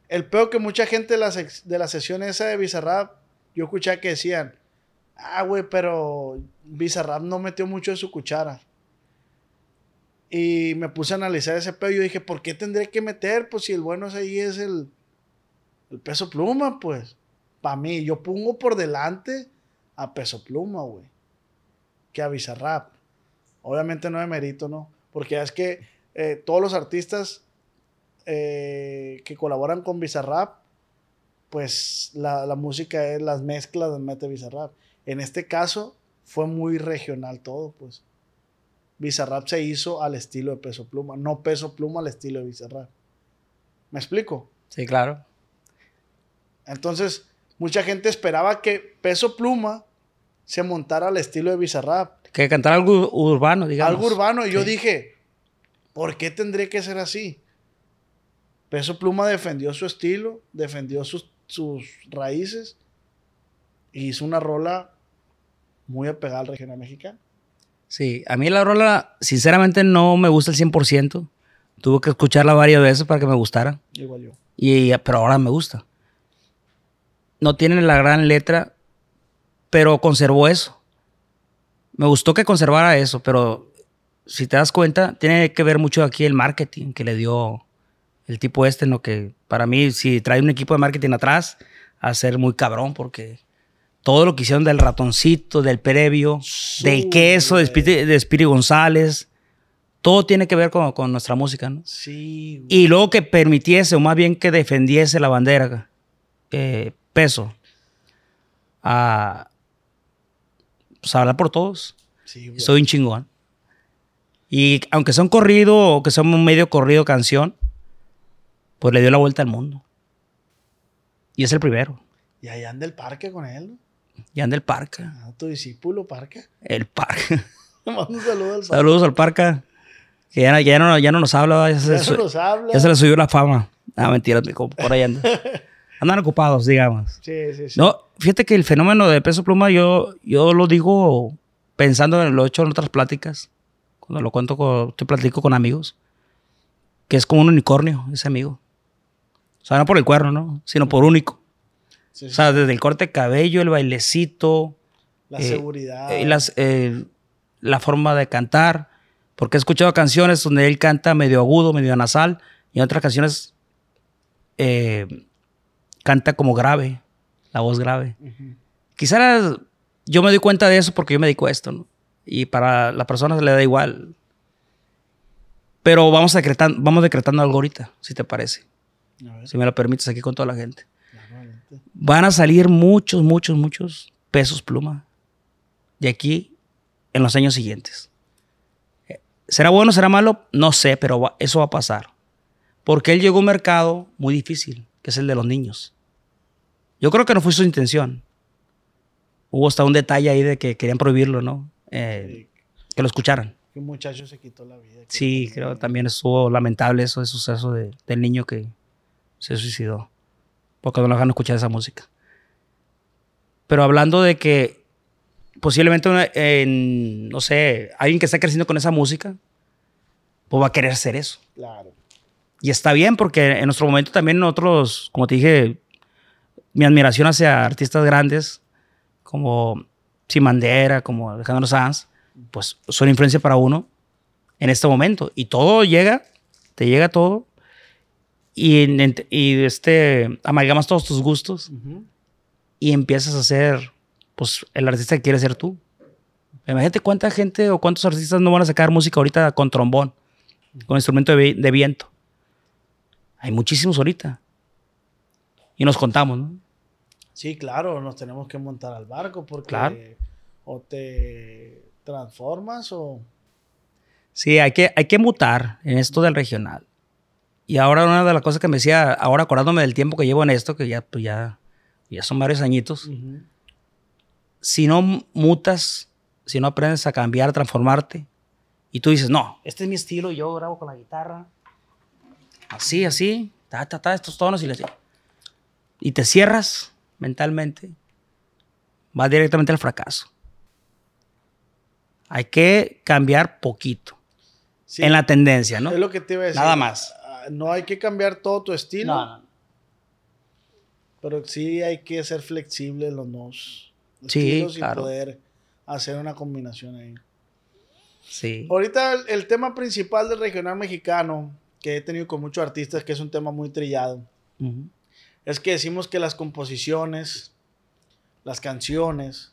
El peor que mucha gente de la, de la sesión esa de Bizarrap, yo escuché que decían, ah, güey, pero Bizarrap no metió mucho de su cuchara. Y me puse a analizar ese pedo y yo dije, ¿por qué tendré que meter? Pues si el bueno es ahí es el, el peso pluma, pues. Para mí, yo pongo por delante a peso pluma, güey. Que a Bizarrap. Obviamente no de mérito, ¿no? Porque es que eh, todos los artistas eh, que colaboran con Bizarrap, pues la, la música es las mezclas de mete Bizarrap. En este caso fue muy regional todo, pues. Bizarrap se hizo al estilo de Peso Pluma, no Peso Pluma al estilo de Bizarrap. ¿Me explico? Sí, claro. Entonces, mucha gente esperaba que Peso Pluma se montara al estilo de Bizarrap, Que cantar algo urbano, digamos. algo urbano. Y yo dije, ¿por qué tendría que ser así? Peso Pluma defendió su estilo, defendió sus, sus raíces y hizo una rola muy apegada al regional mexicano. Sí, a mí la rola, sinceramente, no me gusta el 100%. Tuve que escucharla varias veces para que me gustara. Igual yo. Y, pero ahora me gusta. No tiene la gran letra, pero conservó eso. Me gustó que conservara eso, pero si te das cuenta, tiene que ver mucho aquí el marketing que le dio el tipo este, en lo que para mí, si trae un equipo de marketing atrás, a ser muy cabrón, porque todo lo que hicieron del ratoncito, del previo, del queso, de Spiri, de Spiri González, todo tiene que ver con, con nuestra música, ¿no? Sí. güey. Y luego que permitiese, o más bien que defendiese la bandera, eh, peso, a pues, a hablar por todos. Sí, güey. Soy un chingón. Y aunque sea un corrido o que sea un medio corrido canción, pues le dio la vuelta al mundo. Y es el primero. Y allá anda el parque con él. Y anda el parca. Ah, tu discípulo, parque. El parca. Un saludo al parque. Saludos al parca. Que ya, ya no, ya no nos habla. Ya se, Ya le su- no nos habla. ya se le subió la fama. Ah, mentira, mijo, por ahí anda. Andan ocupados, digamos. Sí, sí, sí. No, fíjate que el fenómeno de peso pluma yo, yo lo digo pensando en lo he hecho en otras pláticas. Cuando lo cuento, con, te platico con amigos. Que es como un unicornio, ese amigo. O sea, no por el cuerno, ¿no? Sino por único. Sí, O sea, desde el corte de cabello, el bailecito, la eh, seguridad. eh, las, eh, la forma de cantar. Porque he escuchado canciones donde él canta medio agudo, medio nasal, y en otras canciones eh, canta como grave, la voz grave. Ujú. Quizás yo me doy cuenta de eso porque yo me dedico a esto, ¿no? Y para la persona le da igual. Pero vamos decretando, vamos decretando algo ahorita, si te parece. A ver, Si me lo permites aquí con toda la gente. Van a salir muchos, muchos, muchos pesos pluma de aquí en los años siguientes. Eh, ¿Será bueno, será malo? No sé, pero va- eso va a pasar. Porque él llegó a un mercado muy difícil, que es el de los niños. Yo creo que no fue su intención. Hubo hasta un detalle ahí de que querían prohibirlo, ¿no? Eh, que lo escucharan. Que un muchacho se quitó la vida. Sí, creo que también estuvo lamentable eso, ese suceso de- del niño que se suicidó. Porque no lo dejan escuchar esa música. Pero hablando de que posiblemente, en, no sé, alguien que está creciendo con esa música, pues va a querer hacer eso. Claro. Y está bien porque en nuestro momento también nosotros, como te dije, mi admiración hacia artistas grandes como Simandera, como Alejandro Sanz, pues son influencia para uno en este momento. Y todo llega, te llega todo y, este, amalgamas todos tus gustos y empiezas a ser pues, el artista que quieres ser tú. Imagínate cuánta gente o cuántos artistas no van a sacar música ahorita con trombón, con instrumento de, de viento. Hay muchísimos ahorita. Y nos contamos, ¿no? Sí, claro, nos tenemos que montar al barco porque Claro. o te transformas o... Sí, hay que, hay que mutar en esto del regional. Y ahora una de las cosas que me decía, ahora acordándome del tiempo que llevo en esto, que ya, pues ya, ya son varios añitos, si no mutas, si no aprendes a cambiar, a transformarte, y tú dices, no, este es mi estilo, yo grabo con la guitarra, así, así, ta, ta, ta, estos tonos, y, le- y te cierras mentalmente, vas directamente al fracaso. Hay que cambiar poquito Sí, en la tendencia, ¿no? Es lo que te iba a decir. Nada más. Ah, No hay que cambiar todo tu estilo, No, pero sí hay que ser flexible en los dos Sí, estilos claro. y poder hacer una combinación ahí. Sí. Ahorita el, el tema principal del regional mexicano, que he tenido con muchos artistas, que es un tema muy trillado, Ujú. Es que decimos que las composiciones, las canciones,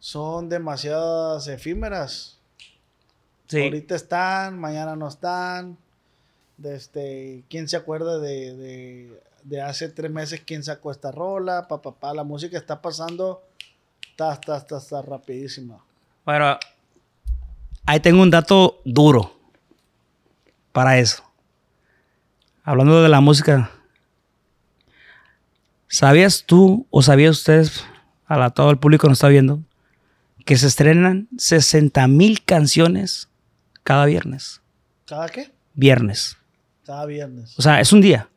son demasiadas efímeras. Sí. Ahorita están, mañana no están. Este, ¿Quién se acuerda de, de- de hace tres meses quién sacó esta rola? Pa, pa, pa, la música está pasando, está, está, está, está rapidísima. Bueno, ahí tengo un dato duro para eso. Hablando de la música, ¿sabías tú o sabían ustedes, a la- todo el público que nos está viendo, que se estrenan 60 mil canciones cada viernes? ¿Cada qué? Viernes. Cada viernes. O sea, es un día.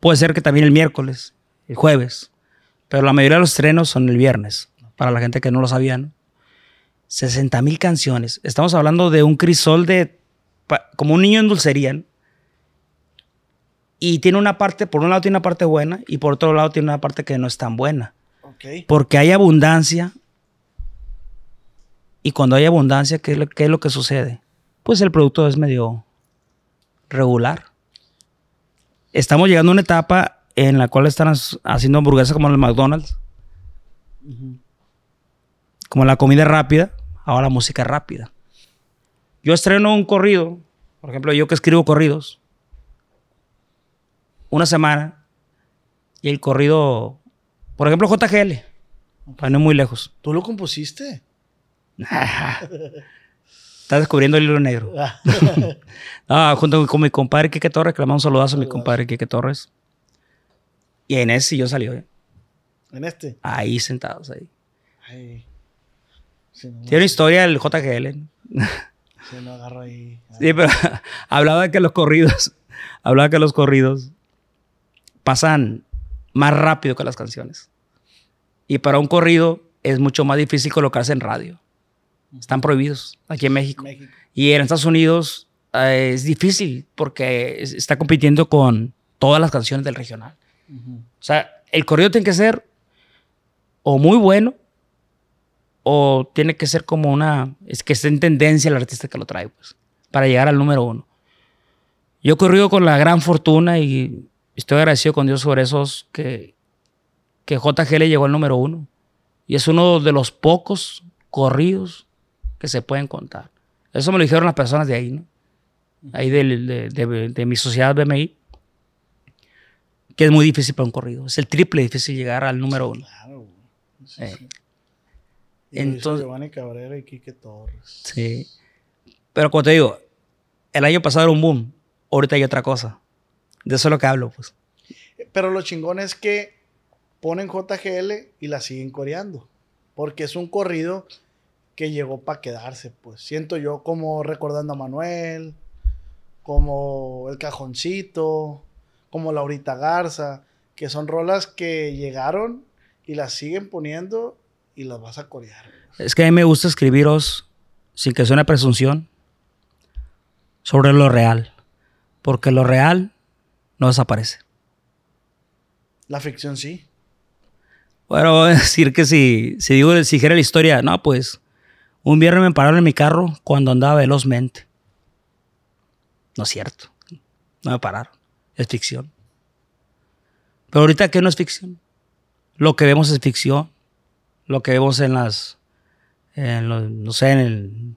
Puede ser que también el miércoles, el jueves, pero la mayoría de los estrenos son el viernes, para la gente que no lo sabía, ¿no? 60 mil canciones. Estamos hablando de un crisol de. como un niño en dulcería. ¿no? Y tiene una parte, por un lado tiene una parte buena y por otro lado tiene una parte que no es tan buena. Ok. Porque hay abundancia. Y cuando hay abundancia, ¿qué es, lo, qué es lo que sucede? Pues el producto es medio regular. Estamos llegando a una etapa en la cual están haciendo hamburguesas como en el McDonald's. Como la comida rápida, ahora la música rápida. Yo estreno un corrido, por ejemplo, yo que escribo corridos, una semana, y el corrido, por ejemplo, JGL, para no muy lejos. ¿Tú lo compusiste? Está descubriendo el hilo negro. Ah, junto con mi compadre Quique Torres, que le mando un saludazo a mi compadre Quique Torres. Y en ese yo salió, ¿eh? en este. ahí sentados ahí. Ay. Tiene una historia el JGL. si no agarro ahí. Sí, pero hablaba de que los corridos, hablaba que los corridos pasan más rápido que las canciones. Y para un corrido es mucho más difícil colocarse en radio. Están prohibidos aquí en México. México. Y en Estados Unidos eh, es difícil porque es- está compitiendo con todas las canciones del regional. O sea, el corrido tiene que ser o muy bueno o tiene que ser como una... Es que esté en tendencia el artista que lo trae, pues, para llegar al número uno. Yo he corrido con la gran fortuna y estoy agradecido con Dios sobre esos que, que JGL llegó al número uno. Y es uno de los pocos corridos que se pueden contar. Eso me lo dijeron las personas de ahí, ¿no? Ahí de, de- de mi sociedad BMI. Que es muy difícil para un corrido. Es el triple difícil llegar al número uno. Claro. Sí, Eh, sí. Y entonces- Giovanni Cabrera y Quique Torres. Sí. Pero como te digo, el año pasado era un boom. Ahorita hay otra cosa. De eso es lo que hablo, pues. Pero lo chingón es que ponen JGL y la siguen coreando. Porque es un corrido que llegó para quedarse, pues. Siento yo como recordando a Manuel, como El Cajoncito, como Laurita Garza, que son rolas que llegaron y las siguen poniendo y las vas a corear. Es que a mí me gusta escribiros sin que suene presunción sobre lo real. Porque lo real no desaparece. La ficción sí. Bueno, voy a decir que si, si digo, si dijera la historia, no, pues un viernes me pararon en mi carro cuando andaba velozmente. No es cierto. No me pararon. Es ficción. Pero ahorita, ¿qué no es ficción? Lo que vemos es ficción. Lo que vemos en las. En los- no sé, en el,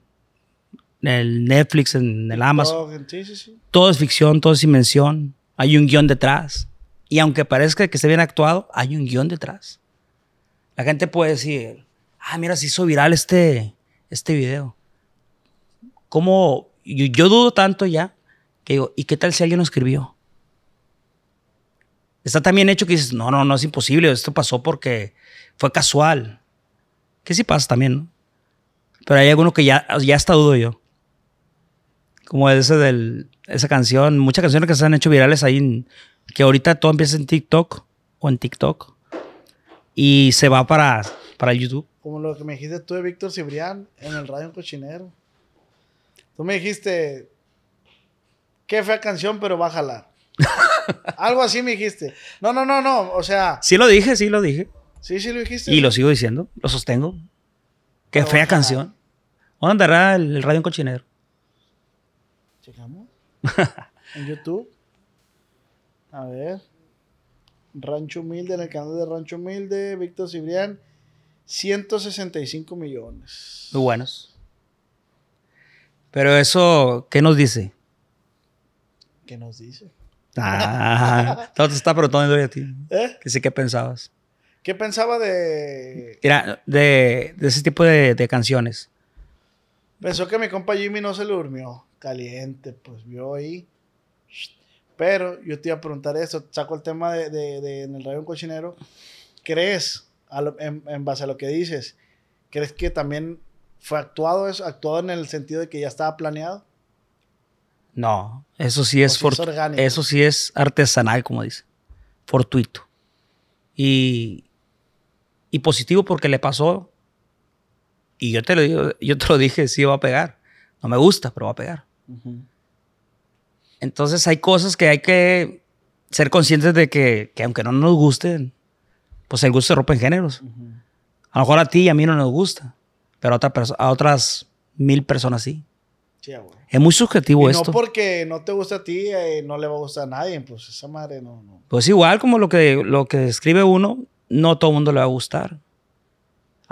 en el Netflix, en el Amazon. Sí, sí, sí. Todo es ficción, todo es invención. Hay un guion detrás. Y aunque parezca que esté bien actuado, hay un guion detrás. La gente puede decir, ah, mira, se hizo viral este, este video. ¿Cómo? Yo, dudo tanto ya que digo, ¿y qué tal si alguien lo escribió? Está tan bien hecho que dices, no, no, no es imposible, esto pasó porque fue casual. Que sí pasa también, ¿no? Pero hay alguno que ya, ya hasta dudo yo. Como ese del, esa canción, muchas canciones que se han hecho virales ahí, en- que ahorita todo empieza en TikTok o en TikTok y se va para, para YouTube. Como lo que me dijiste tú de Víctor Cibrián en el radio en cochinero. Tú me dijiste, qué fea canción, pero bájala. Algo así me dijiste. No, no, no, no. O sea, Sí lo dije, sí lo dije. sí, sí lo dijiste. Y lo sigo diciendo, lo sostengo. Qué Pero fea canción. ¿Dónde andará el, el radio en cochinero? En YouTube. A ver. Rancho Humilde, en el canal de Rancho Humilde, Víctor Cibrián, 165 millones. Muy buenos. Pero eso, ¿qué nos dice? ¿Qué nos dice? Ah, todo te está preguntando a ti. ¿Eh? Que sí, ¿qué pensabas? ¿Qué pensaba de Mira, de, de ese tipo de, de canciones. Pensó que mi compa Jimmy no se le durmió. Caliente, pues vio ahí. Pero yo te iba a preguntar eso. Saco el tema de, de- de- en el radio Un cochinero. ¿Crees, lo- en, en base a lo que dices, crees que también fue actuado eso? ¿Actuado en el sentido de que ya estaba planeado? No, eso sí es, orgánico. eso sí es artesanal, como dice. Fortuito. Y, y positivo porque le pasó Y yo te lo digo, yo te lo dije, sí va a pegar. No me gusta, pero va a pegar. Entonces hay cosas que hay que ser conscientes de que, que aunque no nos gusten, pues el gusto se rompe en géneros. A lo mejor a ti y a mí no nos gusta, pero a, otra a otras mil personas sí. Es muy subjetivo Y no esto. porque no te gusta a ti, eh, no le va a gustar a nadie. Pues esa madre no. no. Pues igual como lo que, lo que escribe uno, no todo el mundo le va a gustar.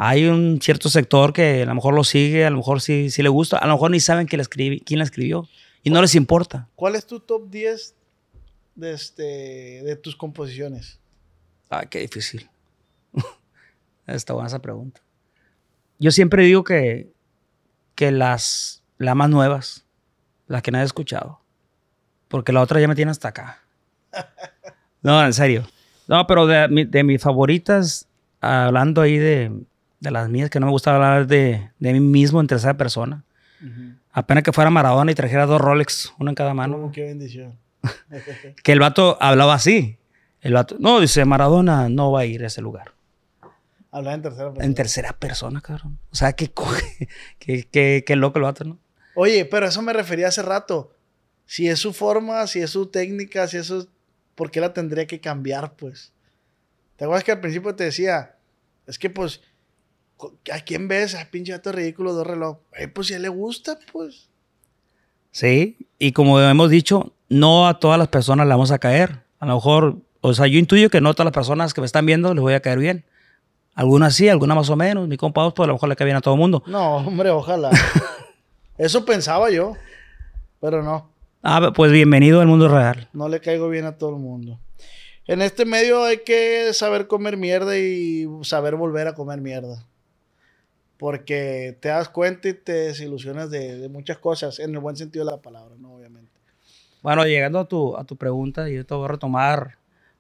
Hay un cierto sector que a lo mejor lo sigue, a lo mejor sí, sí le gusta, a lo mejor ni saben quién la, quién la escribió y no les importa. ¿Cuál es tu top 10 de, este, de tus composiciones? Ay, qué difícil. Está buena esa pregunta. Yo siempre digo que, que las, las más nuevas, las que nadie ha escuchado, porque la otra ya me tiene hasta acá. No, en serio. No, pero de, de mis favoritas, hablando ahí de, de las mías, que no me gusta hablar de, de mí mismo en tercera persona. Apenas que fuera Maradona y trajera dos Rolex, uno en cada mano. Oh, qué bendición. Que el vato hablaba así. El vato, no, dice, Maradona no va a ir a ese lugar. Hablar en tercera persona. En tercera persona, cabrón. O sea, qué, qué, qué, qué loco el vato, ¿no? Oye, pero eso me refería hace rato. Si es su forma, si es su técnica, si eso, ¿por qué la tendría que cambiar, pues? ¿Te acuerdas que al principio te decía, es que pues, ¿a quién ves? A pinche gato ridículo, dos relojes. Eh, pues si a él le gusta, pues. Sí. Y como hemos dicho, no a todas las personas le vamos a caer. A lo mejor, o sea, yo intuyo que no a todas las personas que me están viendo les voy a caer bien. Algunas sí, algunas más o menos. Mi compa, pues a lo mejor le cae bien a todo el mundo. No, hombre, ojalá. eso pensaba yo, pero no. Ah, pues bienvenido al mundo real. No le caigo bien a todo el mundo. En este medio hay que saber comer mierda y saber volver a comer mierda. Porque te das cuenta y te desilusionas de, de muchas cosas, en el buen sentido de la palabra, ¿no? Obviamente. Bueno, llegando a tu, a tu pregunta, yo te voy a retomar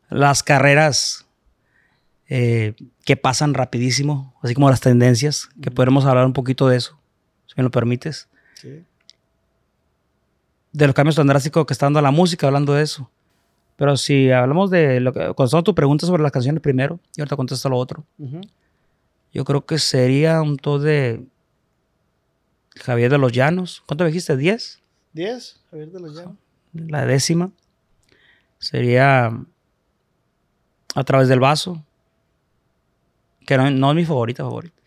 las carreras eh, que pasan rapidísimo, así como las tendencias, que podremos hablar un poquito de eso, si me lo permites. Sí. De los cambios tan drásticos que está dando la música, hablando de eso. Pero si hablamos de lo que, contestando tu pregunta sobre las canciones primero, y ahorita contesto lo otro, Ujú. Yo creo que sería un todo de Javier de los Llanos. ¿Cuánto me dijiste? ¿10? ¿Diez? Javier de los Llanos. La décima sería A través del vaso, que no, no es mi favorita, favorita.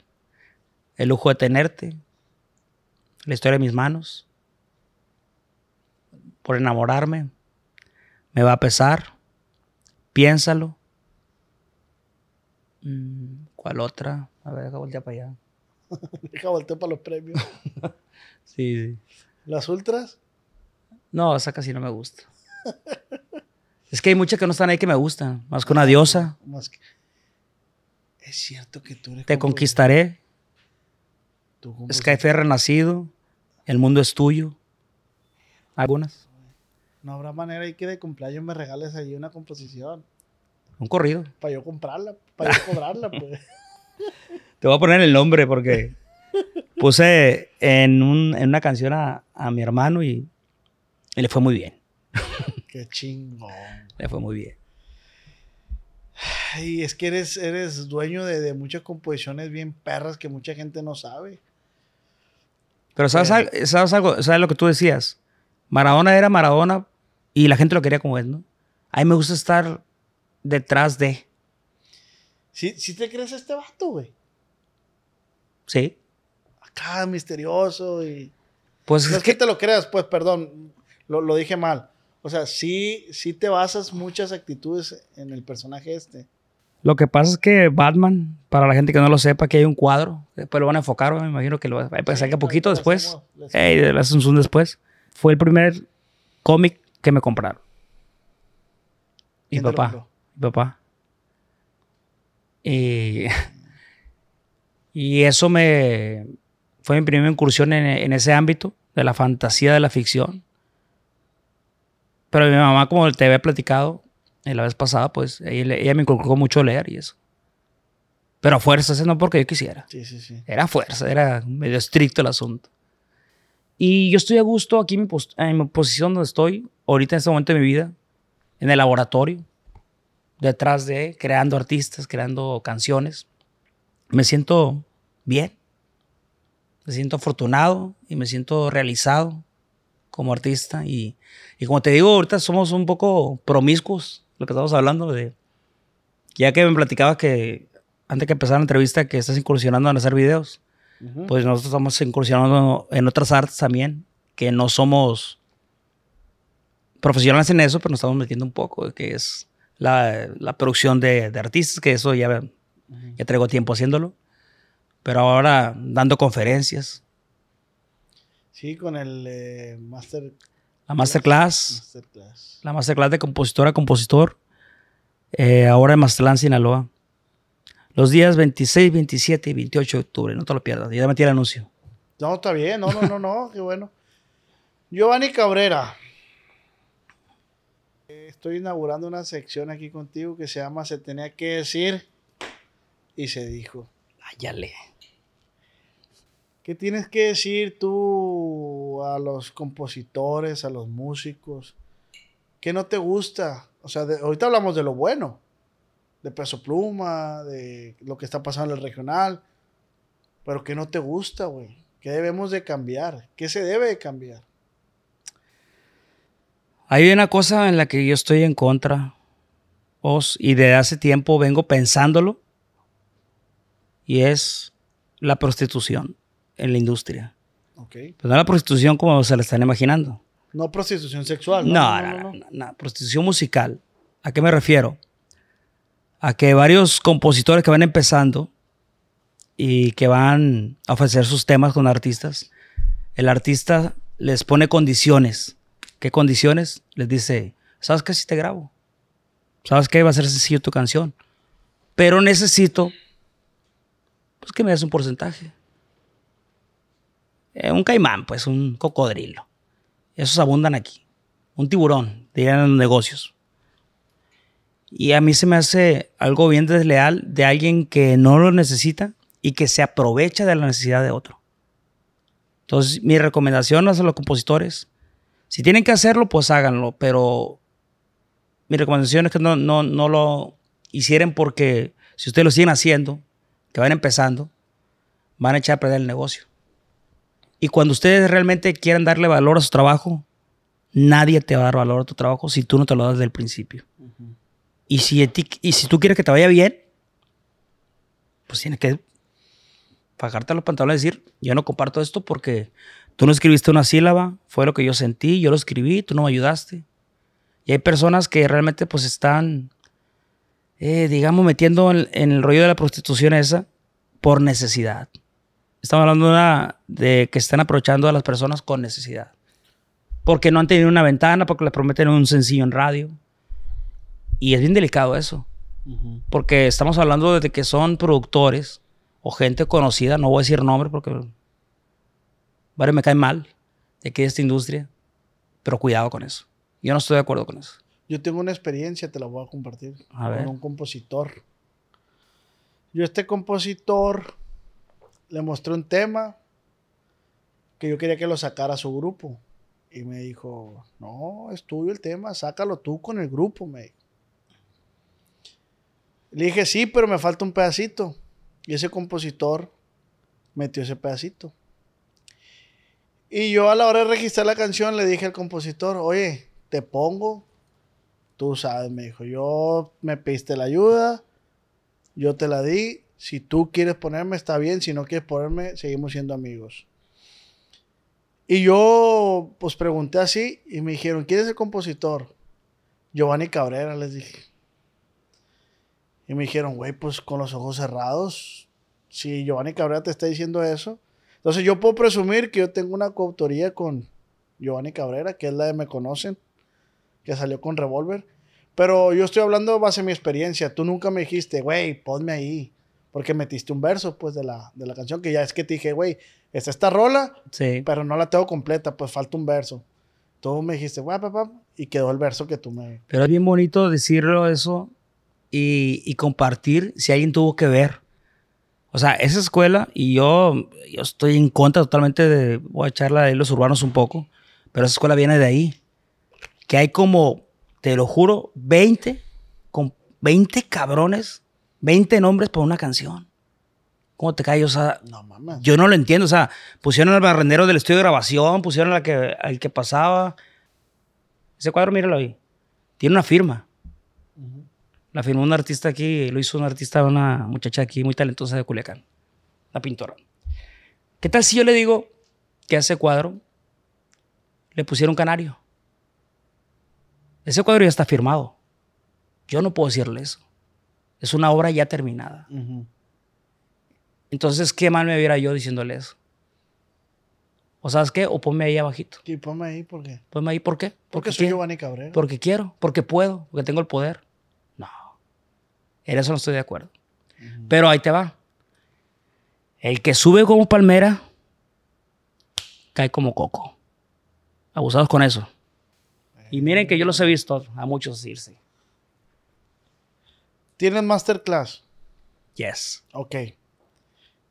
El lujo de tenerte, la historia de mis manos, por enamorarme, me va a pesar, piénsalo. Mm, ¿Cuál otra? A ver, deja voltear para allá. Deja volteo para los premios. Sí, sí. Las ultras. No, esa casi no me gusta. es que hay muchas que no están ahí que me gustan. Más que una diosa. Más que- Es cierto que tú eres. Te conquistaré. tú Skyfair renacido. El mundo es tuyo. Algunas. No habrá manera ahí que de cumpleaños me regales ahí una composición. Un corrido. Para yo comprarla, para yo cobrarla, pues. Te voy a poner el nombre porque puse en, un- en una canción a, a mi hermano y, y le fue muy bien. Qué chingón. Le fue muy bien. Ay, es que eres, eres dueño de, de muchas composiciones bien perras que mucha gente no sabe. Pero ¿sabes, Bien. algo, ¿sabes algo? ¿Sabes lo que tú decías? Maradona era Maradona y la gente lo quería como es, ¿no? A mí me gusta estar detrás de. ¿Sí, sí te crees este vato, güey? Sí. Acá, misterioso y... Pues No es que que te lo creas, pues, perdón, lo, lo dije mal. O sea, sí, sí te basas muchas actitudes en el personaje este. lo que pasa es que Batman, para la gente que no lo sepa, que hay un cuadro. Después lo van a enfocar, me imagino que lo va a Sí, que poquito después. hacemos- le hacemos- Ey, le hacen zoom después. Fue el primer cómic que me compraron. Mi ¿Quién te lo papá. Mi papá. Y, y eso me fue mi primera incursión en, en ese ámbito de la fantasía de la ficción. Pero mi mamá, como te había platicado eh, la vez pasada, pues ella, ella me inculcó mucho leer y eso. Pero a fuerzas, no porque yo quisiera. Sí, sí, sí. Era fuerza, era medio estricto el asunto. Y yo estoy a gusto aquí en mi, en mi posición donde estoy, ahorita en este momento de mi vida, en el laboratorio, detrás de, creando artistas, creando canciones. Me siento bien. Me siento afortunado y me siento realizado como artista. Y, y como te digo, ahorita somos un poco promiscuos, lo que estamos hablando de... Ya que me platicabas que antes que empezar la entrevista que estás incursionando en hacer videos, pues nosotros estamos incursionando en otras artes también, que no somos profesionales en eso, pero nos estamos metiendo un poco, que es la, la producción de, de, artistas, que eso ya, ya traigo tiempo haciéndolo. Pero ahora dando conferencias. Sí, con el eh, master... La masterclass, masterclass. La masterclass de compositora a compositor. Eh, ahora en Mazatlán, Sinaloa. Los días 26, 27 y 28 de octubre. No te lo pierdas. Ya metí el anuncio. No, está bien. No, no, no, no. Qué bueno. Giovanni Cabrera. Estoy inaugurando una sección aquí contigo que se llama Se tenía que decir y se dijo. Ayale. ¿Qué tienes que decir tú a los compositores, a los músicos? ¿Qué no te gusta? O sea, ahorita hablamos de lo bueno, de peso pluma, de lo que está pasando en el regional, pero ¿qué no te gusta, güey? ¿Qué debemos de cambiar? ¿Qué se debe de cambiar? Hay una cosa en la que yo estoy en contra, Os, y de hace tiempo vengo pensándolo, y es la prostitución en la industria. Okay. Pero no la prostitución como se la están imaginando. No prostitución sexual. No, no, no, no, no, prostitución musical. ¿A qué me refiero? A que varios compositores que van empezando y que van a ofrecer sus temas con artistas, el artista les pone condiciones ¿Qué condiciones? Les dice, ¿sabes qué? Si te grabo. ¿Sabes qué? Va a ser sencillo tu canción. Pero necesito, pues que me des un porcentaje. Eh, un caimán, pues, un cocodrilo. Esos abundan aquí. Un tiburón, dirían en los negocios. Y a mí se me hace algo bien desleal de alguien que no lo necesita y que se aprovecha de la necesidad de otro. Entonces, mi recomendación a los compositores si tienen que hacerlo, pues háganlo, pero mi recomendación es que no, no, no lo hicieran porque si ustedes lo siguen haciendo, que van empezando, van a echar a perder el negocio. Y cuando ustedes realmente quieran darle valor a su trabajo, nadie te va a dar valor a tu trabajo si tú no te lo das desde el principio. y, si, y si tú quieres que te vaya bien, pues tienes que pagarte los pantalones y decir, yo no comparto esto porque Tú no escribiste una sílaba, fue lo que yo sentí, yo lo escribí, tú no me ayudaste. Y hay personas que realmente pues están, eh, digamos, metiendo en, el rollo de la prostitución esa por necesidad. Estamos hablando de, una, de que están aprovechando a las personas con necesidad. Porque no han tenido una ventana, porque les prometen un sencillo en radio. Y es bien delicado eso. Porque estamos hablando de que son productores o gente conocida, no voy a decir nombre porque varios me caen mal de que esta industria, pero cuidado con eso. Yo no estoy de acuerdo con eso. Yo tengo una experiencia, te la voy a compartir, con un compositor. Yo este compositor le mostré un tema que yo quería que lo sacara a su grupo. Y me dijo, no, es tuyo el tema, sácalo tú con el grupo, me Le dije, sí, pero me falta un pedacito. Y ese compositor metió ese pedacito. Y yo a la hora de registrar la canción le dije al compositor, oye, te pongo, tú sabes, me dijo, yo me pediste la ayuda, yo te la di, si tú quieres ponerme está bien, si no quieres ponerme, seguimos siendo amigos. Y yo pues pregunté así y me dijeron, ¿quién es el compositor? Giovanni Cabrera, les dije. Y me dijeron, güey, pues con los ojos cerrados, si Giovanni Cabrera te está diciendo eso, entonces yo puedo presumir que yo tengo una coautoría con Giovanni Cabrera, que es la de Me Conocen, que salió con Revolver. Pero yo estoy hablando base a mi experiencia. Tú nunca me dijiste, güey, ponme ahí. Porque metiste un verso, pues, de la, de la canción, que ya es que te dije, güey, está esta rola, sí. pero no la tengo completa, pues falta un verso. Tú me dijiste, güey, papá, y quedó el verso que tú me... Pero es bien bonito decirlo eso y, y compartir si alguien tuvo que ver. O sea, esa escuela, y yo, yo estoy en contra totalmente de, voy a echarla de los urbanos un poco, pero esa escuela viene de ahí. Que hay como, te lo juro, 20, con 20 cabrones, 20 nombres por una canción. ¿Cómo te cae? O sea, No mames. yo no lo entiendo. O sea, pusieron al barrendero del estudio de grabación, pusieron al que, al que pasaba. Ese cuadro, míralo ahí. Tiene una firma. La firmó un artista aquí, lo hizo un artista, una muchacha aquí muy talentosa de Culiacán. Una pintora. ¿Qué tal si yo le digo que a ese cuadro le pusieron un canario? Ese cuadro ya está firmado. Yo no puedo decirle eso. Es una obra ya terminada. Entonces, ¿qué mal me viera yo diciéndole eso? ¿O sabes qué? O ponme ahí abajito. Y ponme ahí porque. Ponme ahí, ¿por qué? Porque soy quiero. Giovanni Cabrera. Porque quiero, porque puedo, porque tengo el poder. En eso no estoy de acuerdo. Pero ahí te va. El que sube como palmera, cae como coco. Abusados con eso. Y miren que yo los he visto a muchos irse. ¿Tienes masterclass? Yes. Ok.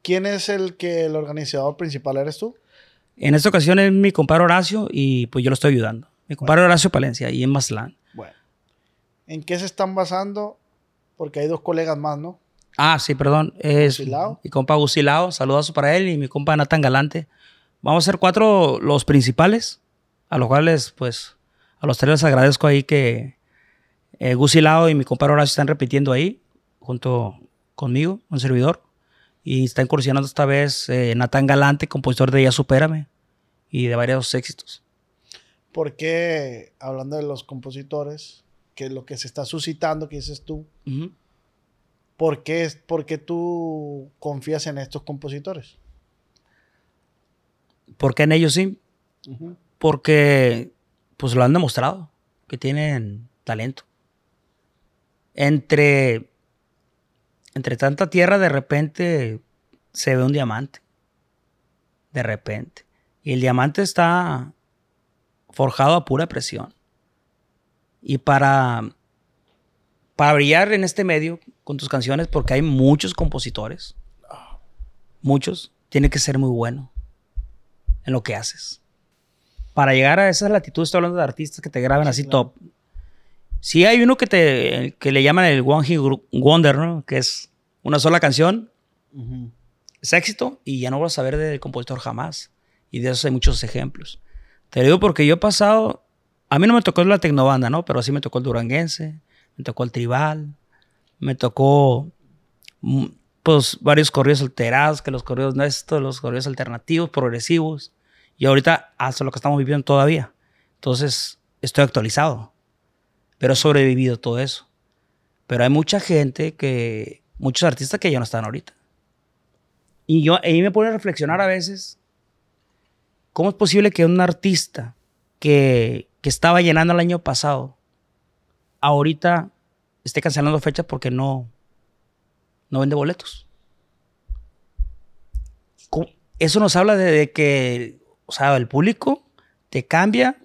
¿Quién es el que el organizador principal eres tú? En esta ocasión es mi compadre Horacio y pues yo lo estoy ayudando. Mi compadre Horacio Palencia, ahí en Mazatlán. Bueno. ¿En qué se están basando? Porque hay dos colegas más, ¿no? Ah, sí, perdón. Es Gusilao. mi compa Gusilao. Saludos para él y mi compa Nathan Galante. Vamos a ser cuatro los principales, a los cuales, pues, a los tres les agradezco ahí que eh, Gusilao y mi compa Horacio están repitiendo ahí, junto conmigo, un servidor. Y está incursionando esta vez eh, Nathan Galante, compositor de Ya Supérame y de varios éxitos. Porque, hablando de los compositores, que lo que se está suscitando, que dices tú, Ujú. ¿por qué, es- por qué tú confías en estos compositores? ¿Por qué en ellos sí? Porque pues lo han demostrado que tienen talento. Entre entre tanta tierra de repente se ve un diamante. De repente. Y el diamante está forjado a pura presión. Y para para brillar en este medio con tus canciones porque hay muchos compositores. Muchos, tiene que ser muy bueno en lo que haces para llegar a esa latitud, estoy hablando de artistas que te graben así top. Sí hay uno que, te, que le llaman el One Hit Wonder, ¿no? Que es una sola canción, es éxito y ya no vas a saber del compositor jamás. Y de eso hay muchos ejemplos. Te lo digo porque yo he pasado, a mí no me tocó la tecnobanda, ¿no? Pero sí me tocó el duranguense, me tocó el tribal, me tocó mm, pues varios corridos alterados, que los corridos nuestros, los corridos alternativos, progresivos. Y ahorita hasta lo que estamos viviendo todavía. Entonces, estoy actualizado. Pero he sobrevivido todo eso. Pero hay mucha gente que, muchos artistas que ya no están ahorita. Y yo, ahí me pone a reflexionar a veces, ¿cómo es posible que un artista que, que estaba llenando el año pasado, ahorita esté cancelando fechas porque no, no vende boletos? Eso nos habla de, que, o sea, el público te cambia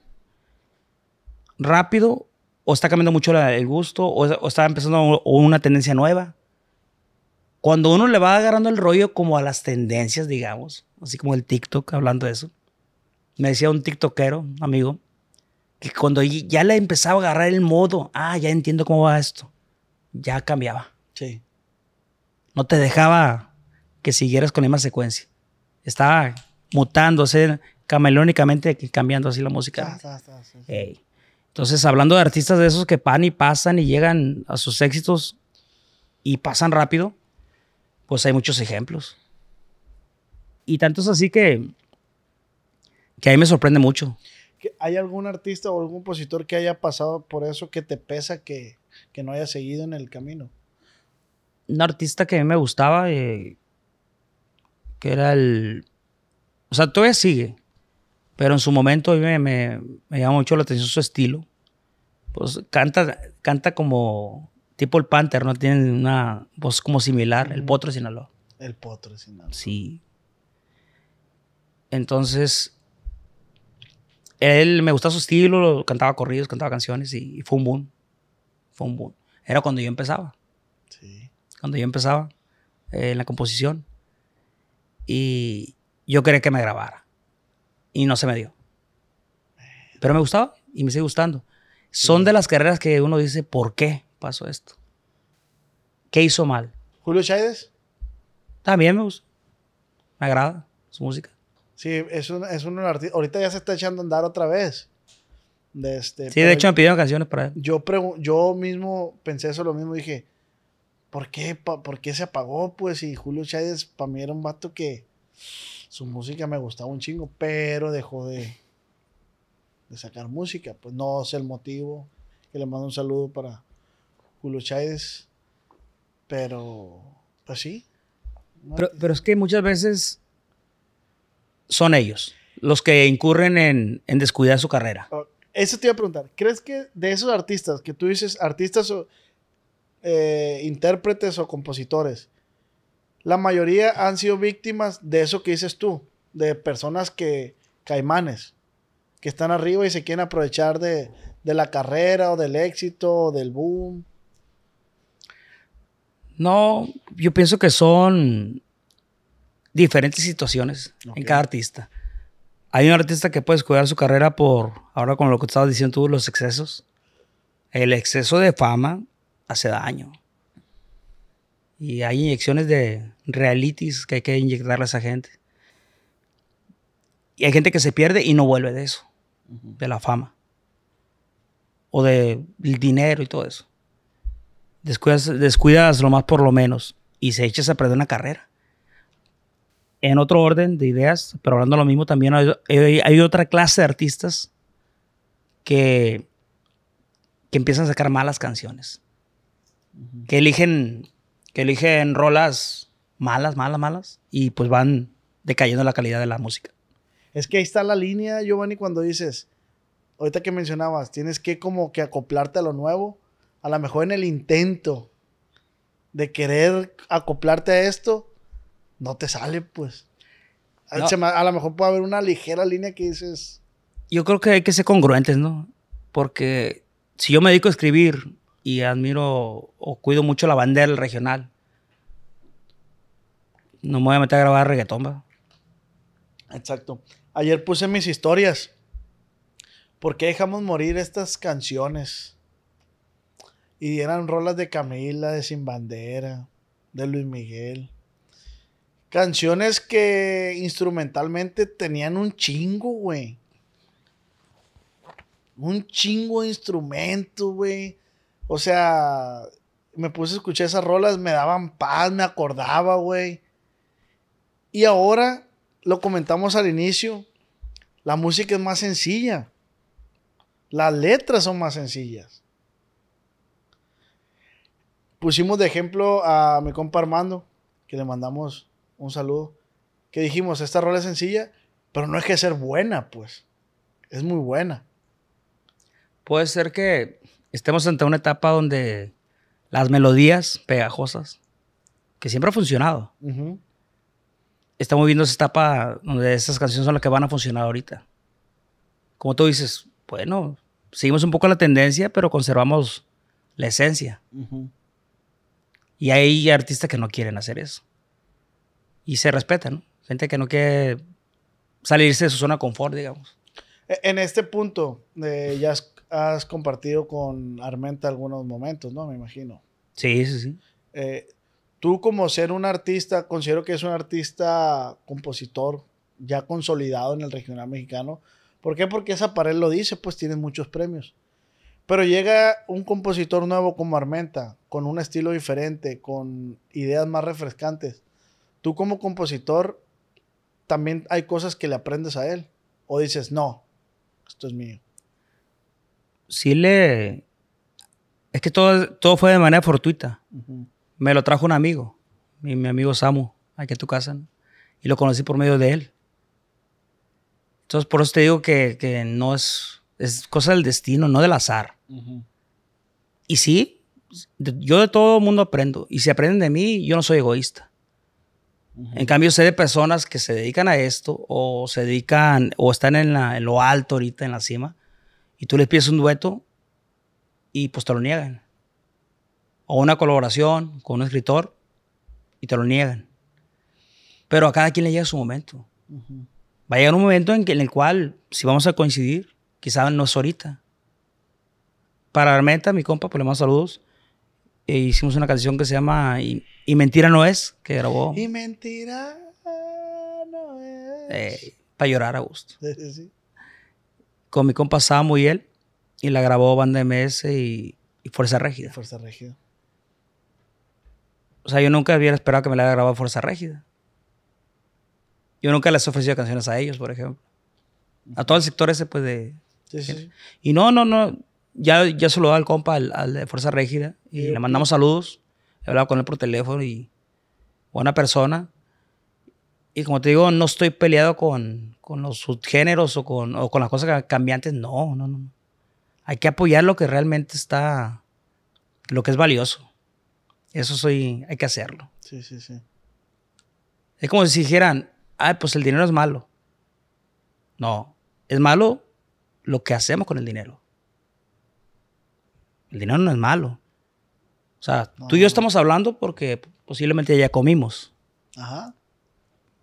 rápido o está cambiando mucho el gusto o, está empezando una tendencia nueva. Cuando uno le va agarrando el rollo como a las tendencias, digamos, así como el TikTok, hablando de eso, me decía un TikTokero, amigo, que cuando ya le empezaba a agarrar el modo, ah, ya entiendo cómo va esto, ya cambiaba. Sí. No te dejaba que siguieras con la misma secuencia. Estaba mutándose camaleónicamente, cambiando así la música. Ta, sí, sí. Ey. Entonces, hablando de artistas de esos que van y pasan y llegan a sus éxitos y pasan rápido, pues hay muchos ejemplos. Y tanto es así que, que a mí me sorprende mucho. ¿Que ¿Hay algún artista o algún compositor que haya pasado por eso que te pesa que, que no haya seguido en el camino? Un artista que a mí me gustaba, eh, que era el... O sea, todavía sigue, pero en su momento a mí me, me, me llama mucho la atención su estilo. Pues canta, canta como tipo el Panther, ¿no? Tiene una voz como similar, el Potro de Sinaloa. El potro de Sinaloa. Sí. Entonces, él me gustaba su estilo, cantaba corridos, cantaba canciones y, y fue un boom. Fue un boom. Era cuando yo empezaba, Sí. cuando yo empezaba eh, en la composición. Y yo quería que me grabara. Y no se me dio. Pero me gustaba y me sigue gustando. Son de las carreras que uno dice, ¿por qué pasó esto? ¿Qué hizo mal? Julio Chávez. También me gusta. Me agrada su música. Sí, es un, es un artista. Ahorita ya se está echando a andar otra vez. De este, Sí, de hecho me pidieron canciones para él. yo, yo mismo pensé eso lo mismo. Dije, ¿por qué, pa- ¿por qué se apagó? Pues y Julio Chávez para mí era un vato que su música me gustaba un chingo, pero dejó de, de sacar música. Pues no sé el motivo. Que le mando un saludo para Julio Chávez. Pero, pues sí. Pero, pero es que muchas veces son ellos los que incurren en, en descuidar su carrera. Oh, Eso te iba a preguntar. ¿Crees que de esos artistas que tú dices, artistas o eh, intérpretes o compositores, la mayoría han sido víctimas de eso que dices tú, de personas que, caimanes, que están arriba y se quieren aprovechar de, de la carrera o del éxito o del boom? No, yo pienso que son diferentes situaciones en cada artista. Hay un artista que puede descuidar su carrera por, ahora con lo que estabas diciendo tú, los excesos. El exceso de fama hace daño. Y hay inyecciones de realities que hay que inyectarle a esa gente. Y hay gente que se pierde y no vuelve de eso, de la fama. O del dinero y todo eso. Descuidas, descuidas lo más por lo menos y se echas a perder una carrera. En otro orden de ideas, pero hablando de lo mismo, también hay, hay- hay otra clase de artistas que, que empiezan a sacar malas canciones. Que eligen, que eligen rolas malas, malas, malas, y pues van decayendo la calidad de la música. Es que ahí está la línea, Giovanni, cuando dices, ahorita que mencionabas, tienes que como que acoplarte a lo nuevo, a lo mejor en el intento de querer acoplarte a esto, no te sale, pues. A- No. se me- a lo mejor puede haber una ligera línea que dices, Yo creo que hay que ser congruentes, ¿no? Porque si yo me dedico a escribir y admiro o cuido mucho la bandera regional, no me voy a meter a grabar reggaetón, ¿va? exacto. Ayer puse mis historias. ¿Por qué dejamos morir estas canciones? Y eran rolas de Camila, de Sin Bandera, de Luis Miguel. Canciones que instrumentalmente tenían un chingo, güey. Un chingo de instrumento, güey. O sea, me puse a escuchar esas rolas, me daban paz, me acordaba, güey. Y ahora, lo comentamos al inicio, la música es más sencilla. Las letras son más sencillas. Pusimos de ejemplo a mi compa Armando, que le mandamos un saludo, que dijimos, esta rola es sencilla, pero no es que ser buena, pues. Es muy buena. Puede ser que estemos ante una etapa donde las melodías pegajosas, que siempre ha funcionado, estamos viendo esa etapa donde esas canciones son las que van a funcionar ahorita. Como tú dices, bueno, seguimos un poco la tendencia, pero conservamos la esencia. Y hay artistas que no quieren hacer eso. Y se respeta, ¿no? Gente que no quiere salirse de su zona de confort, digamos. E- En este punto, eh, ya has, has compartido con Armenta algunos momentos, ¿no? Me imagino. Sí, sí, sí. Eh, tú como ser un artista, considero que es un artista compositor ya consolidado en el regional mexicano. ¿Por qué? Porque esa pared lo dice, pues tienes muchos premios. Pero llega un compositor nuevo como Armenta, con un estilo diferente, con ideas más refrescantes. Tú como compositor, también hay cosas que le aprendes a él. O dices, no, esto es mío. Sí le... Es que todo, todo fue de manera fortuita. Me lo trajo un amigo, mi, mi amigo Samu, aquí a tu casa, ¿no? y lo conocí por medio de él. Entonces, por eso te digo que, que no es, es cosa del destino, no del azar. Y sí, yo de todo mundo aprendo, y si aprenden de mí, yo no soy egoísta. En cambio, sé de personas que se dedican a esto, o se dedican, o están en, la- en lo alto ahorita, en la cima, y tú les pides un dueto, y pues te lo niegan. O una colaboración con un escritor, y te lo niegan. Pero a cada quien le llega su momento. Va a llegar un momento en, que, en el cual, si vamos a coincidir, quizá no es ahorita. Para Armenta, mi compa, pues le mando saludos. e hicimos una canción que se llama Y Mentira no es, que grabó Y mentira no es. para llorar a gusto. Sí. Con mi compa Samu y él. Y la grabó Banda MS y, y Fuerza Régida. Fuerza Regida. O sea, yo nunca hubiera esperado que me la haya grabado Fuerza Régida. Yo nunca les he ofrecido canciones a ellos, por ejemplo. A todo el sector ese, pues, de... Sí, sí. Y no, no, no. Ya, ya se lo da compa, al, al de Fuerza Régida. Y le mandamos saludos. He hablado con él por teléfono y... Buena persona. Y como te digo, no estoy peleado con, con los subgéneros o con, o con las cosas ca- cambiantes. No, no, no. Hay que apoyar lo que realmente está... Lo que es valioso. Eso soy... Hay que hacerlo. Sí, sí, sí. Es como si dijeran, ah, pues el dinero es malo. No, es malo lo que hacemos con el dinero. El dinero no es malo. O sea, tú y yo estamos hablando porque posiblemente ya comimos. Ajá.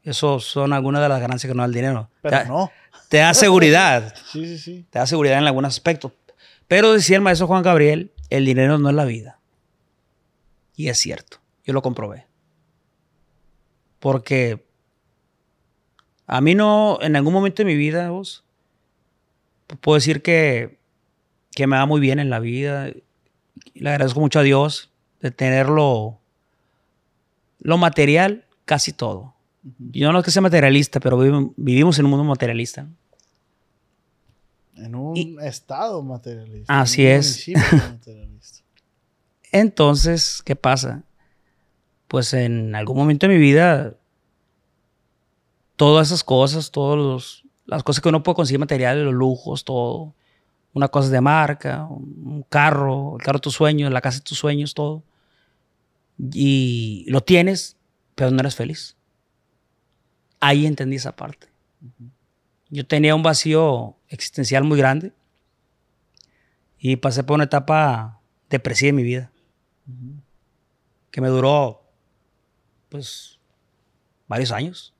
Eso son algunas de las ganancias que nos da el dinero. Pero te, no. te da seguridad. Sí, sí, sí. te da seguridad en algunos aspectos. Pero decía el maestro Juan Gabriel, el dinero no es la vida. Y es cierto, yo lo comprobé. Porque a mí no, en algún momento de mi vida, vos, puedo decir que, que me va muy bien en la vida. Y le agradezco mucho a Dios de tenerlo, lo material, casi todo. Yo no es que sea materialista, pero vivi- vivimos en un mundo materialista. En un Y- estado materialista. Así en un es. materialista. Entonces, ¿qué pasa? Pues en algún momento de mi vida, todas esas cosas, todas las cosas que uno puede conseguir materiales, los lujos, todo, una cosa de marca, un carro, el carro de tus sueños, la casa de tus sueños, todo. Y lo tienes, pero no eres feliz. Ahí entendí esa parte. Yo tenía un vacío existencial muy grande y pasé por una etapa depresiva en mi vida que me duró pues varios años.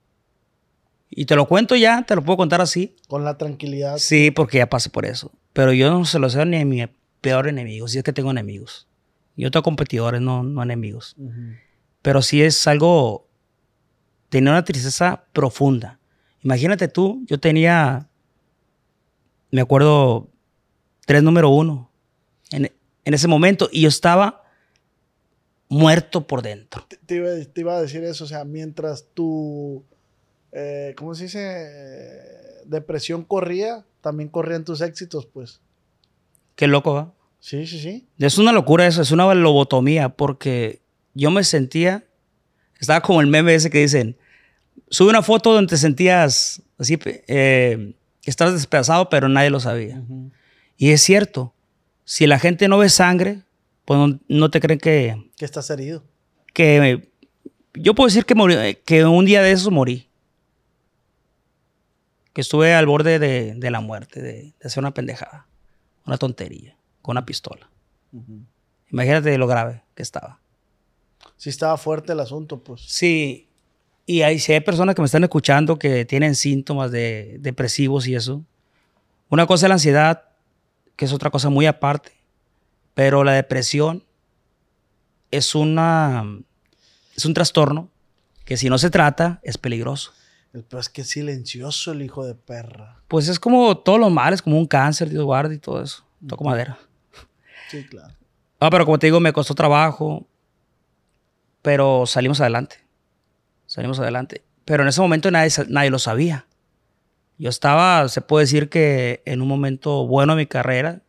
Y te lo cuento ya, te lo puedo contar así. Con la tranquilidad. Sí, porque ya pasé por eso. Pero yo no se lo sé ni a mi peor enemigo, si es que tengo enemigos. Yo tengo competidores, no, no enemigos. Pero sí es algo, tenía una tristeza profunda. Imagínate tú, yo tenía, me acuerdo, tres número uno en, en ese momento y yo estaba muerto por dentro. Te, te iba, te iba a decir eso, o sea, mientras tu, eh, ¿cómo se dice? Eh, depresión corría, también corrían tus éxitos, pues. Qué loco, ¿va? Sí, sí, sí. Es una locura eso, es una lobotomía, porque yo me sentía, estaba como el meme ese que dicen, sube una foto donde te sentías así, eh, estabas despedazado, pero nadie lo sabía. Y es cierto, si la gente no ve sangre, pues no, no te creen que, Que estás herido. que... Yo puedo decir que, morí- que un día de esos morí. Que estuve al borde de, de la muerte, de, de hacer una pendejada, una tontería, con una pistola. Imagínate lo grave que estaba. Sí estaba fuerte el asunto, pues. Sí, y hay, si hay personas que me están escuchando que tienen síntomas de depresivos y eso, una cosa es la ansiedad, que es otra cosa muy aparte, pero la depresión es una es un trastorno que si no se trata es peligroso. El peor es que es silencioso el hijo de perra. Pues es como todos los males, como un cáncer, Dios guarde y todo eso. Toco madera. Sí, claro. Ah, pero como te digo, me costó trabajo, pero salimos adelante. Salimos adelante. Pero en ese momento nadie, nadie lo sabía. Yo estaba, se puede decir que en un momento bueno de mi carrera.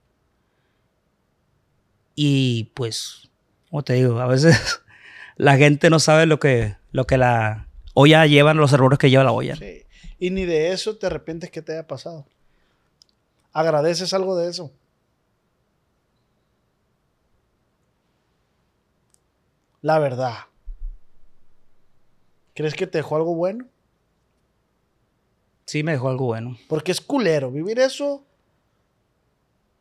Y pues, como te digo, a veces la gente no sabe lo que, lo que la olla lleva, los errores que lleva la olla. Sí. Y ni de eso te arrepientes que te haya pasado. Agradeces algo de eso. La verdad. ¿Crees que te dejó algo bueno? Sí, me dejó algo bueno. Porque es culero. Vivir eso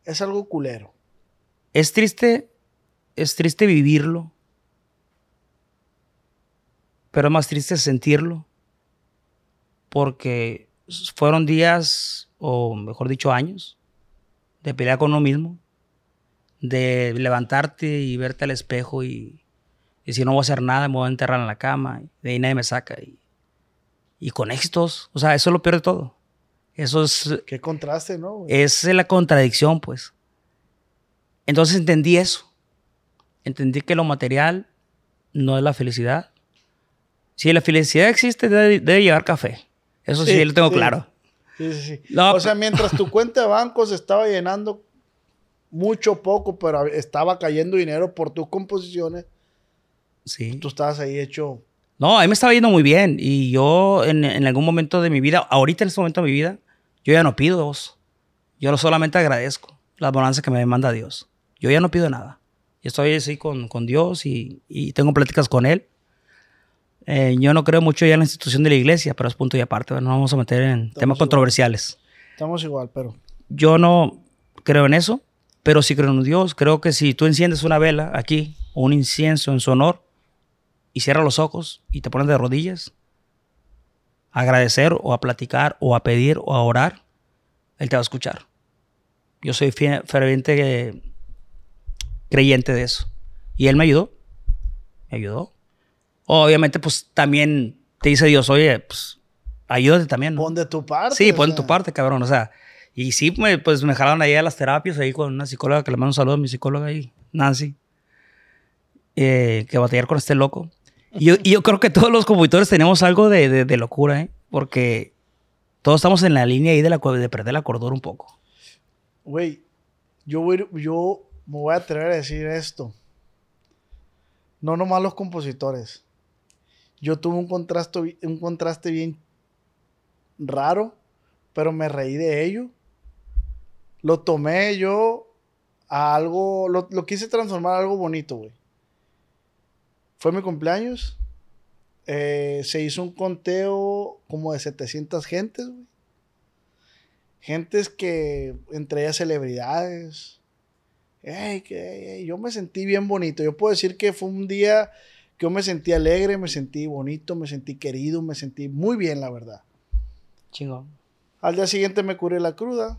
es algo culero. Es triste, es triste vivirlo, pero es más triste sentirlo, porque fueron días, o mejor dicho, años, de pelear con uno mismo, de levantarte y verte al espejo y Y si no voy a hacer nada, me voy a enterrar en la cama. Y de ahí nadie me saca. Y, y con éxitos. O sea, eso es lo peor de todo. Eso es, Qué contraste, ¿no? güey? es la contradicción, pues. Entonces entendí eso. Entendí que lo material no es la felicidad. Si la felicidad existe, debe, debe llevar café. Eso sí, Sí, lo tengo sí. claro. Sí, sí, sí. No, o sea, pero- mientras tu cuenta de banco se estaba llenando mucho poco, pero estaba cayendo dinero por tus composiciones, Sí. tú estabas ahí hecho. No, a mí me estaba yendo muy bien. Y yo, en, en algún momento de mi vida, ahorita en este momento de mi vida, yo ya no pido. vos. Yo solamente agradezco la bonanza que me manda Dios. Yo ya no pido nada. Yo estoy así con, con Dios y, y tengo pláticas con Él. Eh, yo no creo mucho ya en la institución de la iglesia, pero es punto y aparte. No nos vamos a meter en temas igual. controversiales. Estamos igual, pero. Yo no creo en eso, pero sí creo en Dios. Creo que si tú enciendes una vela aquí, o un incienso en su honor, y cierras los ojos y te pones de rodillas, a agradecer o a platicar o a pedir o a orar, Él te va a escuchar. Yo soy ferviente eh, creyente de eso. Y Él me ayudó. Me ayudó. Obviamente, pues también te dice Dios, oye, pues ayúdate también. ¿no? Pon de tu parte. Sí, pon sea, tu parte, cabrón. O sea, y sí, me, pues me jalaron ahí a las terapias, ahí con una psicóloga que le mando un saludo a mi psicóloga ahí, Nancy, eh, que batallar con este loco. Y yo, y yo creo que todos los compositores tenemos algo de, de- de locura, ¿eh? Porque todos estamos en la línea ahí de, la, de perder la cordura un poco. Güey, yo, voy, yo me voy a atrever a decir esto. No nomás los compositores. Yo tuve un contraste, un contraste bien raro, pero me reí de ello. Lo tomé yo a algo, lo, lo quise transformar a algo bonito, güey. Fue mi cumpleaños. eh, se hizo un conteo como de 700 gentes, güey. Gentes que, entre ellas celebridades. Ey, que, yo me sentí bien bonito. Yo puedo decir que fue un día yo me sentí alegre, me sentí bonito, me sentí querido, me sentí muy bien, la verdad. Chingón. Al día siguiente me curé la cruda.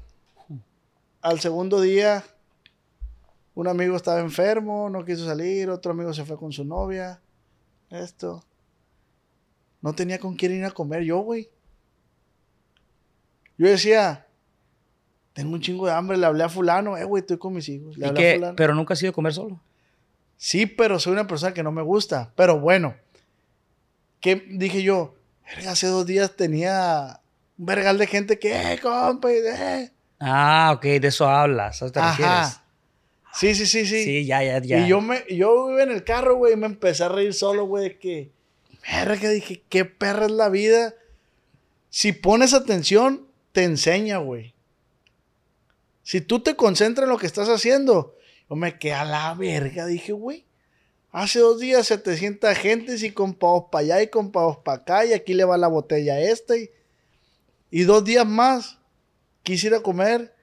Al segundo día, un amigo estaba enfermo, no quiso salir, otro amigo se fue con su novia. Esto. No tenía con quién ir a comer yo, güey. Yo decía, tengo un chingo de hambre, le hablé a fulano, eh, güey, estoy con mis hijos. Le ¿Y hablé a fulano. Pero nunca has ido a comer solo. Sí, pero soy una persona que no me gusta. Pero bueno, ¿qué dije yo? "Verga, hace dos días tenía un vergal de gente que, eh, compa, eh. Ah, ok, de eso hablas. ¿A eso te refieres? Ajá. Sí, sí, sí, sí. Sí, ya, ya, ya. Y yo, me, yo iba en el carro, güey, y me empecé a reír solo, güey, de que, verga, dije, qué perra es la vida. Si pones atención, te enseña, güey. Si tú te concentras en lo que estás haciendo, yo me quedé a la verga, dije, güey. Hace dos días 700 gentes y con pavos para allá y con pavos para acá y aquí le va la botella esta y, y dos días más quise ir a comer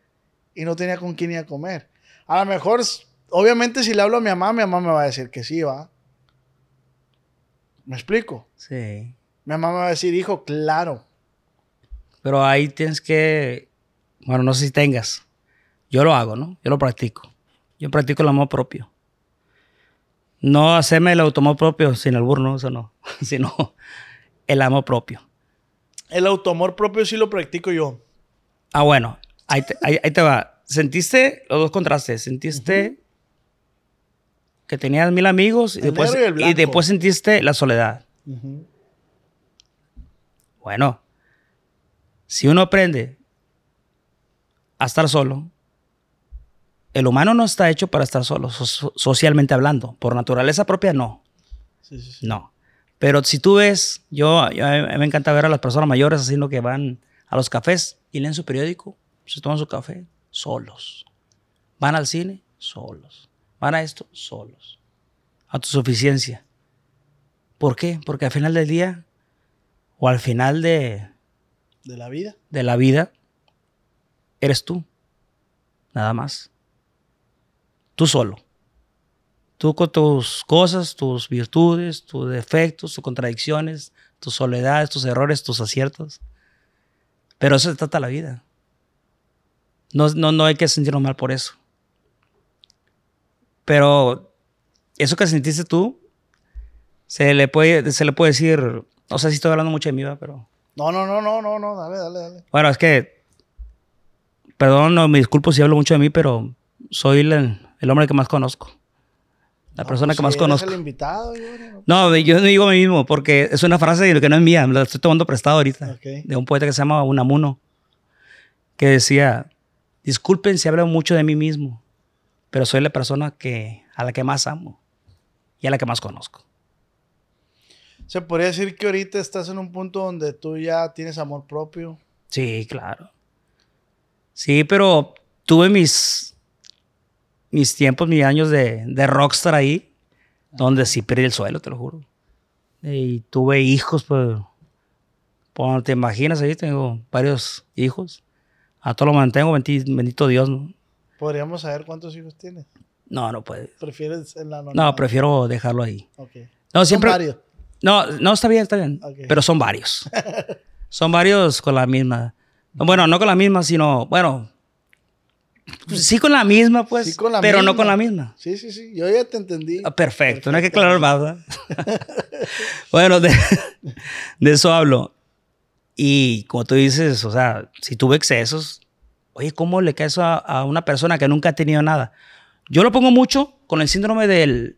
y no tenía con quién ir a comer. A lo mejor, obviamente si le hablo a mi mamá, mi mamá me va a decir que sí, va. ¿Me explico? Sí. Mi mamá me va a decir, hijo, claro. Pero ahí tienes que, bueno, no sé si tengas. Yo lo hago, ¿no? Yo lo practico. Yo practico el amor propio. No hacerme el automóvil propio sin albur, no, eso no. Sino el amor propio. El automor propio sí lo practico yo. Ah, bueno, ahí te, ahí- ahí te va. Sentiste los dos contrastes. Sentiste que tenías mil amigos y El después, y después sentiste la soledad. Bueno, si uno aprende a estar solo, el humano no está hecho para estar solo, so- socialmente hablando. Por naturaleza propia, no. Sí, sí, sí. No. Pero si tú ves, yo, a me encanta ver a las personas mayores haciendo que van a los cafés y leen su periódico, se toman su café solos. Van al cine solos. Van a esto solos. Autosuficiencia. ¿Por qué? Porque al final del día o al final de, De la vida. de la vida eres tú. Nada más. Tú solo. Tú con tus cosas, tus virtudes, tus defectos, tus contradicciones, tus soledades, tus errores, tus aciertos. Pero eso se trata la vida. No, no, no hay que sentirnos mal por eso. Pero eso que sentiste tú, Se le puede, se le puede decir, no sé si estoy hablando mucho de mí, ¿verdad? pero No, no, no, no, no, no, dale, dale, dale. bueno, es que, perdón, no, me disculpo si hablo mucho de mí, pero soy el, el hombre que más conozco. La No, persona pues que más si conozco. el invitado, ¿no? Yo no digo a mí mismo, porque es una frase que no es mía, me la estoy tomando prestado ahorita, de un poeta que se llama Unamuno, que decía, disculpen si hablo mucho de mí mismo, pero soy la persona que, a la que más amo y a la que más conozco. Se podría decir que ahorita estás en un punto donde tú ya tienes amor propio. Sí, claro. Sí, pero tuve mis, mis tiempos, mis años de, de rockstar ahí, donde sí perdí el suelo, te lo juro. Y tuve hijos, pues, pues te imaginas ahí, tengo varios hijos. A todos los mantengo, bendi- bendito Dios. ¿no? Podríamos saber cuántos hijos tienes. No, no puede. ¿Prefieres en la No, prefiero dejarlo ahí. Ok. No, siempre. Son varios. No, no, está bien, está bien. Ok. Pero son varios. son varios con la misma. Bueno, no con la misma, sino, bueno, sí con la misma, pues, Sí, con la pero no con la misma. Sí, sí, sí. Yo ya te entendí. Ah, Perfecto, no hay que aclarar más. ¿verdad? bueno, de, de eso hablo. Y como tú dices, o sea, si tuve excesos, oye, ¿cómo le cae eso a, a una persona que nunca ha tenido nada? Yo lo pongo mucho con el síndrome del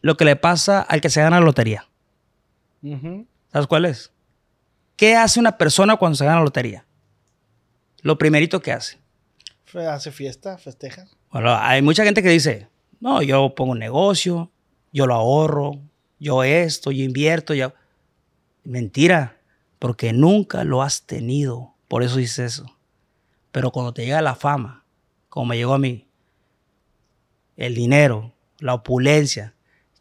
lo que le pasa al que se gana la lotería. Ujú. ¿Sabes cuál es? ¿Qué hace una persona cuando se gana la lotería? Lo primerito que hace. Hace fiesta, festeja. Bueno, hay mucha gente que dice, no, yo pongo un negocio, yo lo ahorro, yo esto, yo invierto, yo... Mentira, porque nunca lo has tenido, por eso dices eso. Pero cuando te llega la fama, como me llegó a mí, el dinero, la opulencia,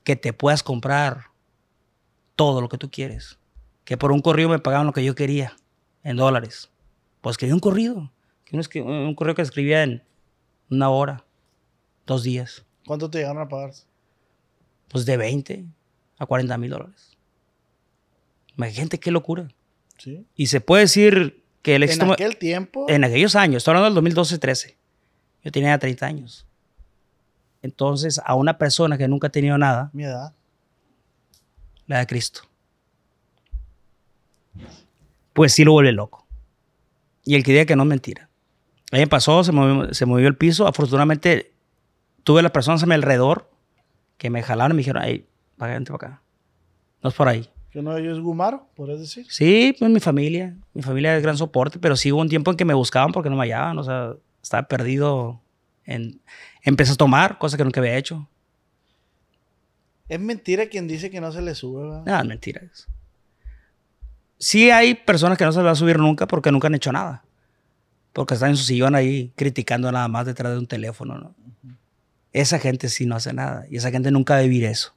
que te puedas comprar todo lo que tú quieres. Que por un corrido me pagaban lo que yo quería en dólares. Pues escribí un corrido. Un, correo que escribía en una hora, dos días. ¿Cuánto te llegaron a pagar? Pues de 20 a 40 mil dólares. Imagínate qué locura. Sí. Y se puede decir que el En éxito... aquel tiempo. En aquellos años, estoy hablando del 2012-13. Yo tenía 30 años. Entonces, a una persona que nunca ha tenido nada, Mi edad. la de Cristo. Pues sí lo vuelve loco. Y el que diga que no es mentira. A mí me pasó, se movió, se movió el piso. Afortunadamente, tuve las personas a mi alrededor que me jalaron y me dijeron, ay, vente para acá. No es por ahí. Que uno de ellos es Gumaro, podrías decir. Sí, pues mi familia. Mi familia es gran soporte, pero sí hubo un tiempo en que me buscaban porque no me hallaban. O sea, estaba perdido. En... Empecé a tomar, cosa que nunca había hecho. Es mentira quien dice que no se le sube, ¿verdad? No, es mentira. eso. Sí hay personas que no se les va a subir nunca porque nunca han hecho nada. Porque están en su sillón ahí criticando nada más detrás de un teléfono, ¿no? Esa gente sí no hace nada. Y esa gente nunca va a vivir eso.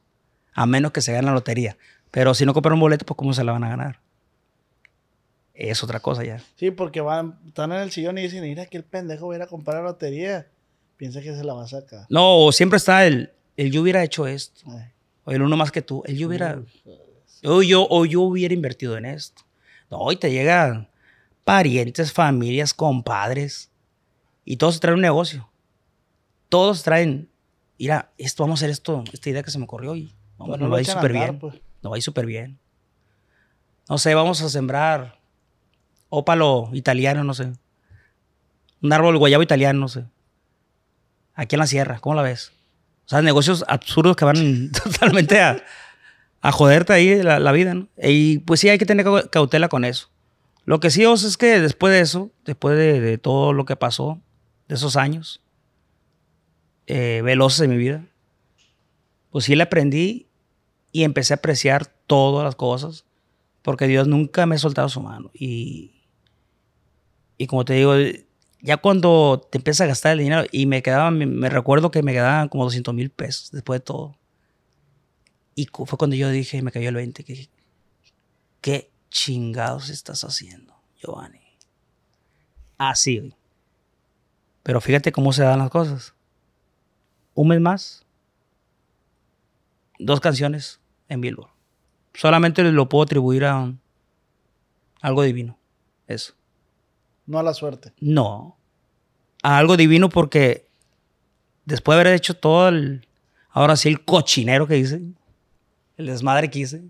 A menos que se gane la lotería. Pero si no compran un boleto, pues ¿cómo se la van a ganar? Es otra cosa ya. Sí, porque van, están en el sillón y dicen, mira que el pendejo va a ir a comprar la lotería. Piensa que se la va a sacar. No, siempre está el, el yo hubiera hecho esto. Ay. O el uno más que tú. El yo hubiera... O yo, o yo hubiera invertido en esto. No, y te llegan parientes, familias, compadres. Y todos traen un negocio. Todos traen, mira, esto, vamos a hacer esto, esta idea que se me ocurrió y vamos, Pues nos no va a ir súper bien. pues. Nos va a ir súper bien. No sé, vamos a sembrar ópalo italiano, no sé. Un árbol guayabo italiano, no sé. Aquí en la sierra, ¿cómo la ves? O sea, negocios absurdos que van totalmente a, a joderte ahí la, la vida, ¿no? Y pues sí hay que tener cau- cautela con eso. Lo que sí os es que después de eso, después de, todo lo que pasó, de esos años eh, veloces de mi vida, pues sí le aprendí y empecé a apreciar todas las cosas, porque Dios nunca me ha soltado su mano. Y, y como te digo, ya cuando te empiezas a gastar el dinero, y me quedaba, me, recuerdo que me quedaban como 200 mil pesos después de todo. Y fue cuando yo dije, me cayó el 20, que dije, ¿qué chingados estás haciendo, Giovanni? Así, güey. Pero fíjate cómo se dan las cosas. Un mes más, dos canciones en Billboard. Solamente lo puedo atribuir a un- algo divino. Eso. No a la suerte. No. A algo divino porque después de haber hecho todo el, ahora sí, el cochinero que hice, el desmadre que hice.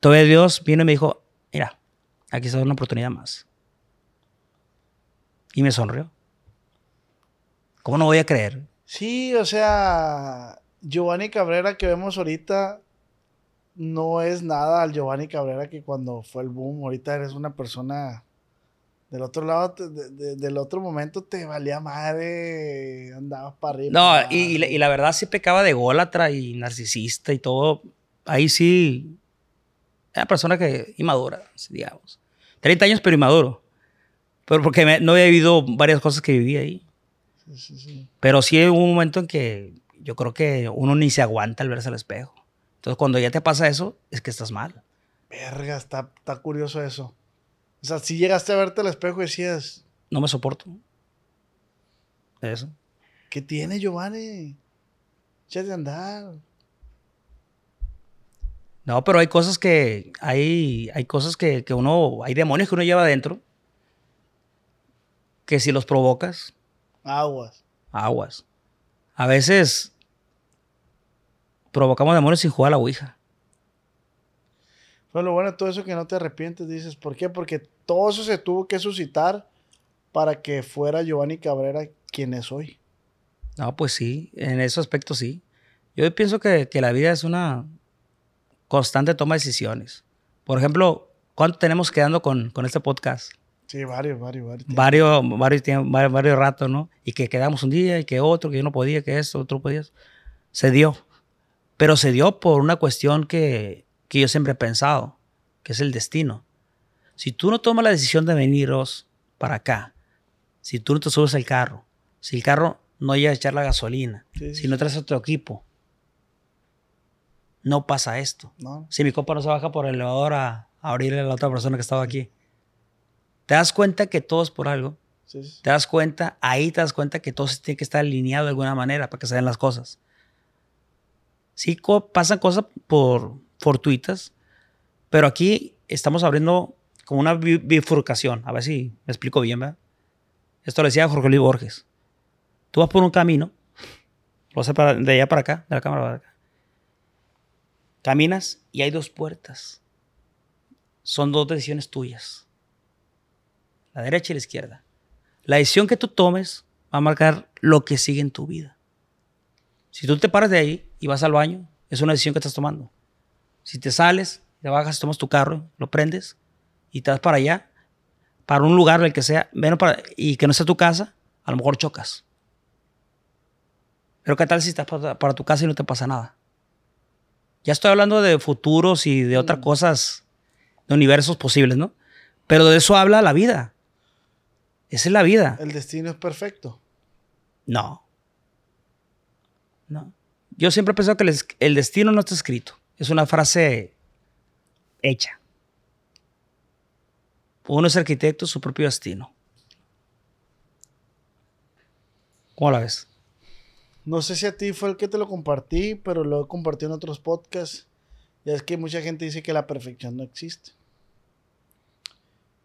Todavía Dios vino y me dijo, mira, aquí está una oportunidad más. Y me sonrió. ¿Cómo no voy a creer? Sí, o sea, Giovanni Cabrera que vemos ahorita no es nada al Giovanni Cabrera que cuando fue el boom. Ahorita eres una persona del otro lado, de- de- del otro momento te valía madre, andabas para arriba. No, y, y la- y la verdad sí pecaba de gólatra y narcisista y todo. Ahí sí. Una persona que inmadura, digamos. 30 años, pero inmaduro. Pero porque me- no había vivido varias cosas que viví ahí. Sí, sí, sí. Pero sí hubo un momento en que yo creo que uno ni se aguanta al verse al espejo. Entonces, cuando ya te pasa eso, es que estás mal. Verga, está, está curioso eso. O sea, si llegaste a verte al espejo y decías, No me soporto. Eso. ¿qué tiene Giovanni? Échate a andar. No, pero hay cosas que. Hay, hay cosas que, que uno. Hay demonios que uno lleva adentro. Que si los provocas, Aguas. aguas. A veces. Provocamos demonios sin jugar a la ouija. Pero lo bueno de todo eso que no te arrepientes, dices, ¿por qué? Porque todo eso se tuvo que suscitar para que fuera Giovanni Cabrera quien es hoy. No, pues sí, en ese aspecto sí. Yo pienso que, que la vida es una constante toma de decisiones. Por ejemplo, ¿cuánto tenemos quedando con, con este podcast? Sí, varios, varios, varios. Varios, varios, tiemp- varios, varios ratos, ¿no? Y que quedamos un día y que otro, que yo no podía, que esto, otro podía. Se dio. Pero se dio por una cuestión que, que yo siempre he pensado, que es el destino. Si tú no tomas la decisión de veniros para acá, si tú no te subes al carro, si el carro no llega a echar la gasolina, sí, si no traes otro equipo, no pasa esto. ¿no? Si mi copa no se baja por el elevador a, a abrirle a la otra persona que estaba aquí, te das cuenta que todo es por algo. Sí, sí. Te das cuenta, ahí te das cuenta que todo se tiene que estar alineado de alguna manera para que se den las cosas. Sí co- pasan cosas por fortuitas, pero aquí estamos abriendo como una bi- bifurcación. A ver si me explico bien, ¿verdad? Esto lo decía Jorge Luis Borges. Tú vas por un camino, lo vas de allá para acá, de la cámara para acá. Caminas y hay dos puertas. Son dos decisiones tuyas. La derecha y la izquierda. La decisión que tú tomes va a marcar lo que sigue en tu vida. Si tú te paras de ahí y vas al baño, es una decisión que estás tomando. Si te sales, te bajas, tomas tu carro, lo prendes y te vas para allá, para un lugar, el que sea, menos para, y que no sea tu casa, a lo mejor chocas. Pero ¿qué tal si estás para, para tu casa y no te pasa nada? Ya estoy hablando de futuros y de otras cosas, de universos posibles, ¿no? Pero de eso habla la vida. Esa es la vida. El destino es perfecto. No. No. Yo siempre he pensado que el, es- el destino no está escrito. Es una frase hecha. Uno es arquitecto de su propio destino. ¿Cómo la ves? No sé si a ti fue el que te lo compartí, pero lo he compartido en otros podcasts. Ya es que mucha gente dice que la perfección no existe.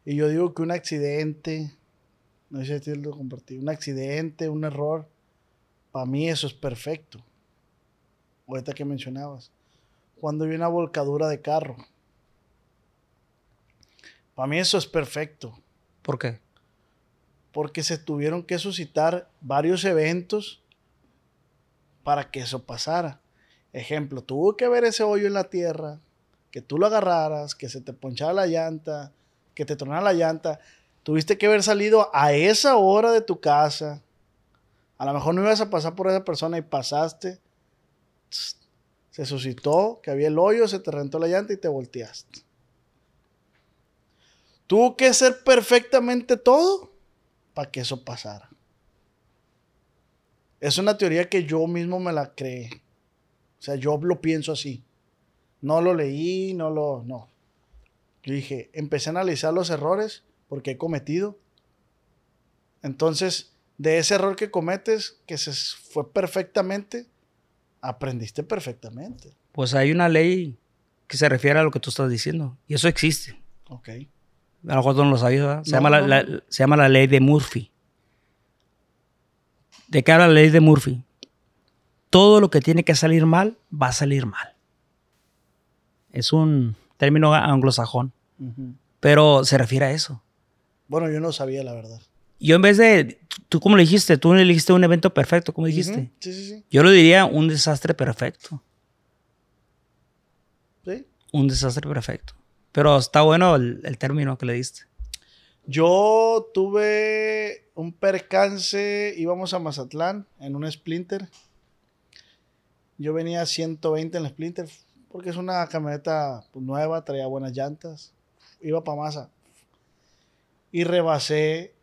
Y yo digo que un accidente, no sé si a ti lo compartí, un accidente, un error, para mí eso es perfecto. Ahorita que mencionabas. Cuando hay una volcadura de carro. Para mí eso es perfecto. ¿Por qué? porque se tuvieron que suscitar varios eventos para que eso pasara. Ejemplo, tuvo que haber ese hoyo en la tierra, que tú lo agarraras, que se te ponchara la llanta, que te tronara la llanta. Tuviste que haber salido a esa hora de tu casa. Es una teoría que yo mismo me la creé. O sea, yo lo pienso así. No lo leí, no lo. No. Yo dije, empecé a analizar los errores porque he cometido. Entonces, de ese error que cometes, que se fue perfectamente, aprendiste perfectamente. Pues hay una ley que se refiere a lo que tú estás diciendo. Y eso existe. Ok. A lo mejor tú no lo sabías, ¿verdad? Se, No, llama la, no, la- no. se llama la ley de Murphy. ¿De qué habla la ley de Murphy? Todo lo que tiene que salir mal, va a salir mal. Es un término anglosajón. Pero se refiere a eso. Bueno, yo no sabía la verdad. Yo en vez de, tú como le dijiste, tú le dijiste un evento perfecto, como dijiste. Sí, sí, sí. Yo lo diría un desastre perfecto. Sí. Un desastre perfecto. Pero está bueno el, el término que le diste. Yo tuve un percance, íbamos a Mazatlán en un Splinter. Yo venía a 120 en el Splinter porque es una camioneta pues, nueva, traía buenas llantas. Iba para Maza. Y rebasé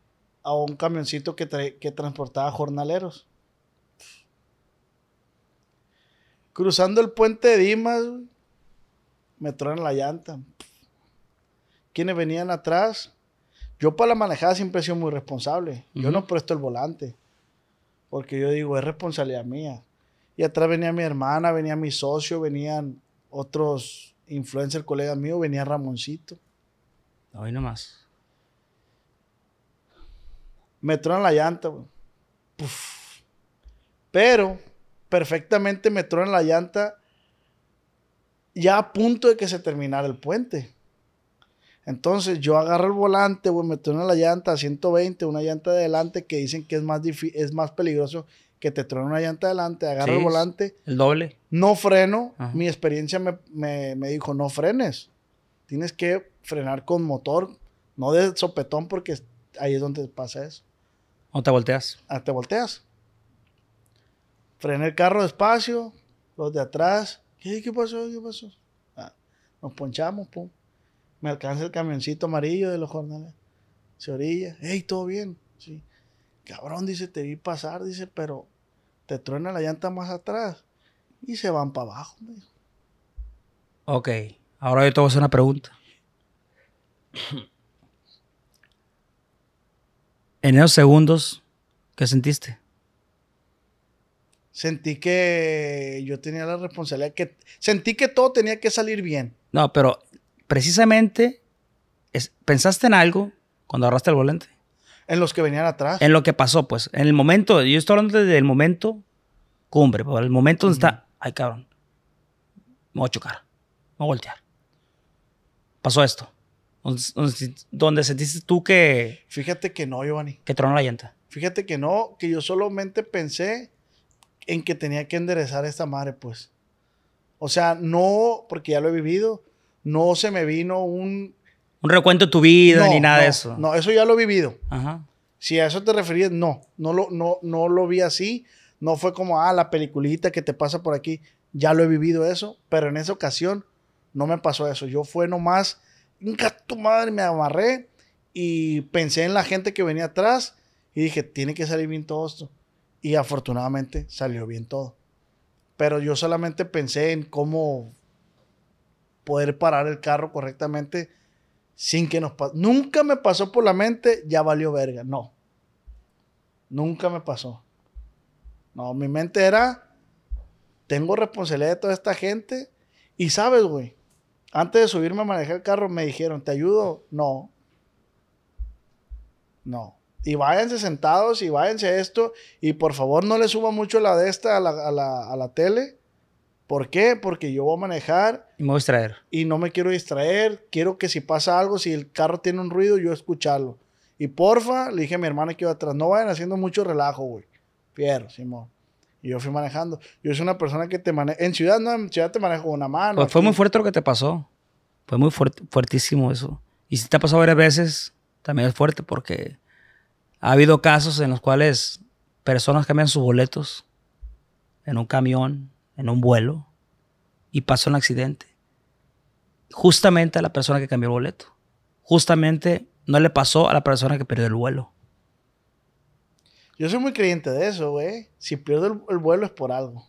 a un camioncito que, que transportaba jornaleros. Cruzando el puente de Dimas, me tronan la llanta. Quienes venían atrás, yo para la manejada siempre he sido muy responsable. Yo no presto el volante. Porque yo digo, es responsabilidad mía. Y atrás venía mi hermana, venía mi socio, venían otros influencers, colegas míos, venía Ramoncito. Hoy nomás. Me tronan la llanta, güey. Puf. Pero, perfectamente me tronan la llanta ya a punto de que se terminara el puente. Entonces yo agarro el volante, güey, me tronan la llanta a 120, una llanta de adelante que dicen que es más, es más peligroso que te truene una llanta de adelante. Agarro Sí, el volante, El doble. no freno. Ajá. Mi experiencia me, me- me dijo, no frenes. Tienes que frenar con motor, no de sopetón porque ahí es donde pasa eso. O te volteas. Ah, te volteas. Frené el carro despacio, los de atrás. ¿Qué, qué pasó? ¿Qué pasó? Ah, nos ponchamos, pum. Me alcanza el camioncito amarillo de los jornales. Se orilla. ¡Ey, todo bien! Sí. Cabrón, dice, te vi pasar, dice, pero te truena la llanta más atrás. Y se van para abajo. me dijo. Ok. Ahora yo te voy a hacer una pregunta. En esos segundos, ¿qué sentiste? Sentí que yo tenía la responsabilidad que... Sentí que todo tenía que salir bien. No, pero precisamente es- pensaste en algo cuando agarraste el volante. En los que venían atrás. En lo que pasó, pues. En el momento, yo estoy hablando del momento cumbre, pero el momento donde está, ay cabrón, me voy a chocar, me voy a voltear. Pasó esto. Donde, donde- donde sentiste tú que, Fíjate que no, Giovanni. que tronó la llanta. Fíjate que no, que yo solamente pensé en que tenía que enderezar esta madre, pues. O sea, no, porque ya lo he vivido, no se me vino un... Un recuento de tu vida no, ni nada no, de eso. No, eso ya lo he vivido. Ajá. Si a eso te referías, no, no lo, no, no lo vi así. No fue como, ah, la peliculita que te pasa por aquí. Ya lo he vivido eso, pero en esa ocasión no me pasó eso. Yo fue nomás, "Inca tu madre, me amarré y pensé en la gente que venía atrás y dije, tiene que salir bien todo esto. Y afortunadamente salió bien todo. Pero yo solamente pensé en cómo poder parar el carro correctamente sin que nos pase. Nunca me pasó por la mente, ya valió verga. No. Nunca me pasó. No, mi mente era, tengo responsabilidad de toda esta gente. Y sabes, güey, antes de subirme a manejar el carro me dijeron, ¿te ayudo? No. No. Y váyanse sentados y váyanse a esto. Y por favor no le suba mucho la de esta a la, a la- a la tele. ¿Por qué? Porque yo voy a manejar Y me voy a distraer. y no me quiero distraer. Quiero que si pasa algo, si el carro tiene un ruido, yo escucharlo. Y porfa, le dije a mi hermana que iba atrás, no vayan haciendo mucho relajo, güey. Fierro, Simón. Y yo fui manejando. Yo soy una persona que te maneja. En ciudad, no, en ciudad te manejo con una mano. Pues fue aquí. muy fuerte lo que te pasó. Fue muy fuerte, fuertísimo eso. Y si te ha pasado varias veces, también es fuerte porque ha habido casos en los cuales personas cambian sus boletos en un camión, en un vuelo, y pasó un accidente. Justamente a la persona que cambió el boleto. Justamente no le pasó a la persona que perdió el vuelo. Yo soy muy creyente de eso, güey. Si pierdo el, el vuelo es por algo.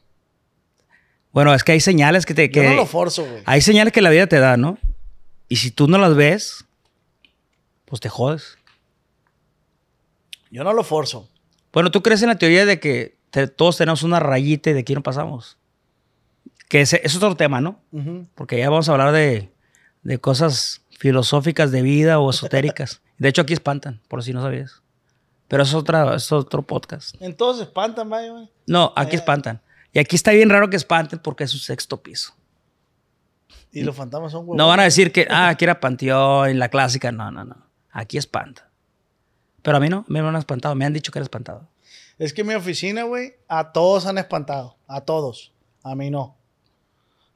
Bueno, es que hay señales que te... Yo Que, no lo forzo, güey. hay señales que la vida te da, ¿no? Y si tú no las ves, pues te jodes. Yo no lo forzo. Bueno, ¿tú crees en la teoría de que te- todos tenemos una rayita y de aquí no pasamos? Que ese- es otro tema, ¿no? Porque ya vamos a hablar de, de cosas filosóficas de vida o esotéricas. De hecho, aquí espantan, por si no sabías. Pero es, otra, es otro podcast. Entonces, espantan, güey. No, aquí Eh. espantan. Y aquí está bien raro que espanten porque es un sexto piso. Y los fantasmas son huevos. No van a decir que, ah, aquí era Panteón, la clásica. No, no, no. Aquí espanta. Pero a mí no, a mí me han espantado. Me han dicho que era espantado. Es que en mi oficina, güey, a todos han espantado. A todos. A mí no.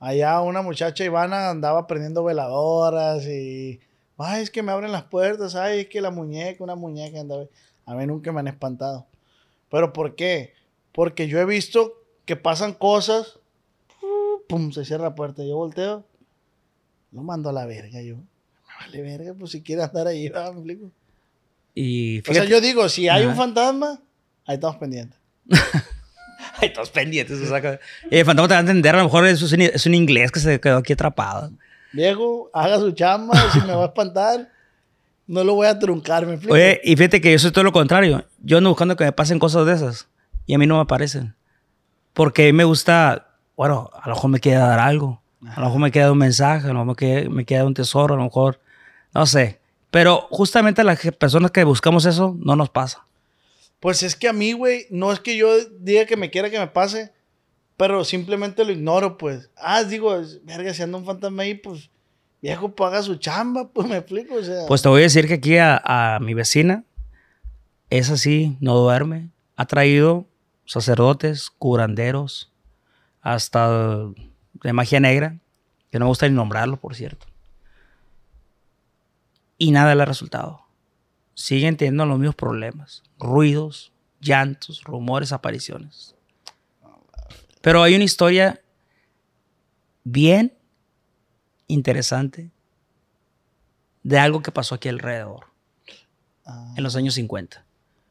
Allá una muchacha Ivana andaba prendiendo veladoras y. Ay, es que me abren las puertas. Ay, es que la muñeca, una muñeca andaba. A mí nunca me han espantado. ¿Pero por qué? Porque yo he visto que pasan cosas. Pum, se cierra la puerta. Yo volteo. Lo mando a la verga yo. Me vale verga, pues si quiere andar ahí, ¿verdad? ¿me explico? Y O sea, fíjate, yo digo, si hay un fantasma, ahí estamos pendientes. Ay, todos pendientes. o sea, el fantasma te va a entender. A lo mejor es un, es un inglés que se quedó aquí atrapado. Viejo, haga su chamba, si me va a espantar, no lo voy a truncar, me explico. Oye, y fíjate que yo soy todo lo contrario. Yo ando buscando que me pasen cosas de esas. Y a mí no me aparecen. Porque a mí me gusta, bueno, a lo mejor me queda dar algo. A lo mejor me queda un mensaje, a lo mejor me queda, me queda un tesoro, a lo mejor, no sé. Pero justamente las que- personas que buscamos eso, no nos pasa. Pues es que a mí, güey, no es que yo diga que me quiera que me pase, pero simplemente lo ignoro, pues. Ah, digo, verga, si anda un fantasma ahí, pues, viejo, pues haga su chamba, pues me explico, o sea. Pues te voy a decir que aquí a, a mi vecina, es así, no duerme. Ha traído sacerdotes, curanderos, hasta de magia negra, que no me gusta ni nombrarlo, por cierto. Y nada le ha resultado. Siguen teniendo los mismos problemas. Ruidos, llantos, rumores, apariciones. Pero hay una historia bien interesante de algo que pasó aquí alrededor Ah, en los años 50.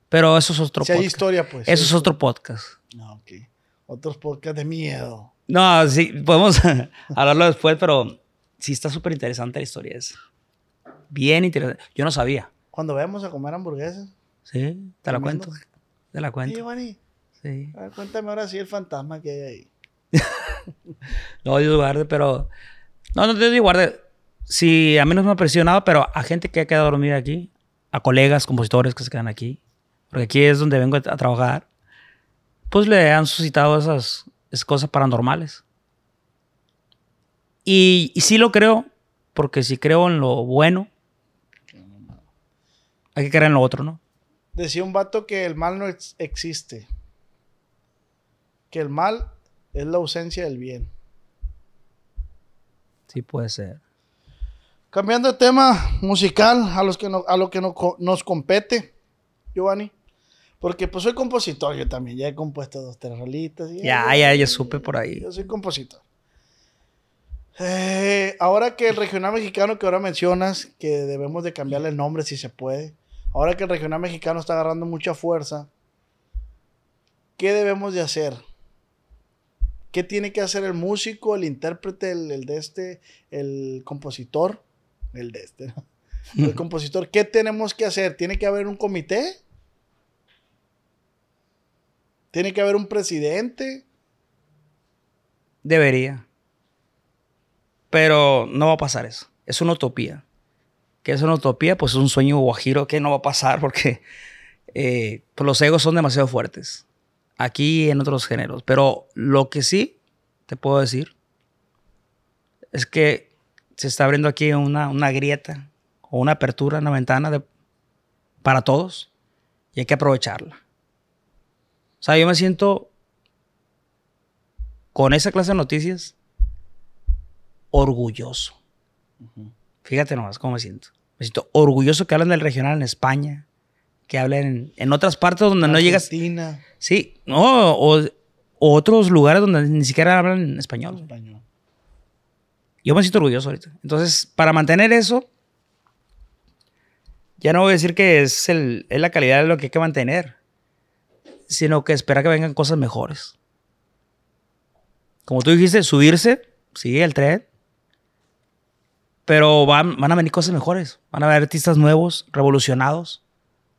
Pero eso es otro si hay podcast. historia, pues. Eso es otro podcast. No, ok. Otros podcasts de miedo. No, sí, podemos hablarlo después, pero sí está súper interesante la historia esa. Bien interesante. Yo no sabía. Cuando vayamos a comer hamburguesas. Sí, te la cuento. Te la cuento. Giovanni, Sí. a ver, cuéntame ahora sí el fantasma que hay ahí. No, Dios guarde, pero. No, no, Dios guarde. Sí, a mí no me ha presionado, pero a gente que ha quedado dormida aquí, a colegas, compositores que se quedan aquí, porque aquí es donde vengo a, a trabajar, pues le han suscitado esas, esas cosas paranormales. Y, y sí lo creo, porque si creo en lo bueno, hay que creer en lo otro, ¿no? Decía un vato que el mal no ex- existe. Que el mal es la ausencia del bien. Sí puede ser. Cambiando de tema musical a, los que no- a lo que no nos compete, Giovanni. Porque pues soy compositor yo también. Ya he compuesto dos, tres rolitas. y- Ya, ya, ya supe por ahí. Yo soy compositor. Eh, ahora que el regional mexicano que ahora mencionas, que debemos de cambiarle el nombre si se puede. Ahora que el regional mexicano está agarrando mucha fuerza, ¿qué debemos de hacer? ¿Qué tiene que hacer el músico, el intérprete, el, el de este, el compositor? El de este, ¿no? El compositor, ¿qué tenemos que hacer? ¿Tiene que haber un comité? ¿Tiene que haber un presidente? Debería. Pero no va a pasar eso. Es una utopía. ¿Qué es una utopía? Pues es un sueño guajiro que no va a pasar porque eh, pues los egos son demasiado fuertes. Aquí y en otros géneros. Pero lo que sí te puedo decir es que se está abriendo aquí una, una grieta o una apertura, una ventana de- para todos y hay que aprovecharla. O sea, yo me siento con esa clase de noticias orgulloso. Fíjate nomás cómo me siento. Me siento orgulloso que hablen del regional en España, que hablen en, en otras partes donde no llegas. Argentina, Sí, no, o, o otros lugares donde ni siquiera hablan español. español. Yo me siento orgulloso ahorita. Entonces, para mantener eso, ya no voy a decir que es, el, es la calidad de lo que hay que mantener, sino que espera que vengan cosas mejores. Como tú dijiste, subirse, sí, el tren. Pero van, van a venir cosas mejores. Van a haber artistas nuevos, revolucionados,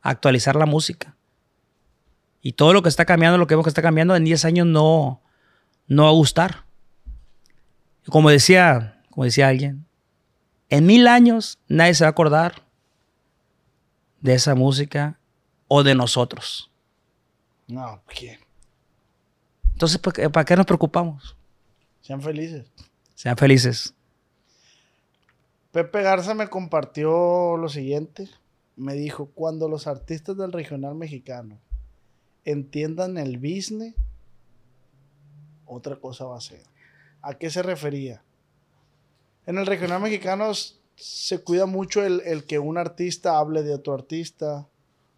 a actualizar la música. Y todo lo que está cambiando, lo que vemos que está cambiando, en 10 años no, no va a gustar. Como decía, como decía alguien, en mil años nadie se va a acordar de esa música o de nosotros. No, ¿quién? Entonces, ¿para qué- para qué nos preocupamos? Sean felices. Sean felices. Pepe Garza me compartió lo siguiente. Me dijo, cuando los artistas del regional mexicano entiendan el business, otra cosa va a ser. ¿A qué se refería? En el regional mexicano se cuida mucho el, el, que un artista hable de otro artista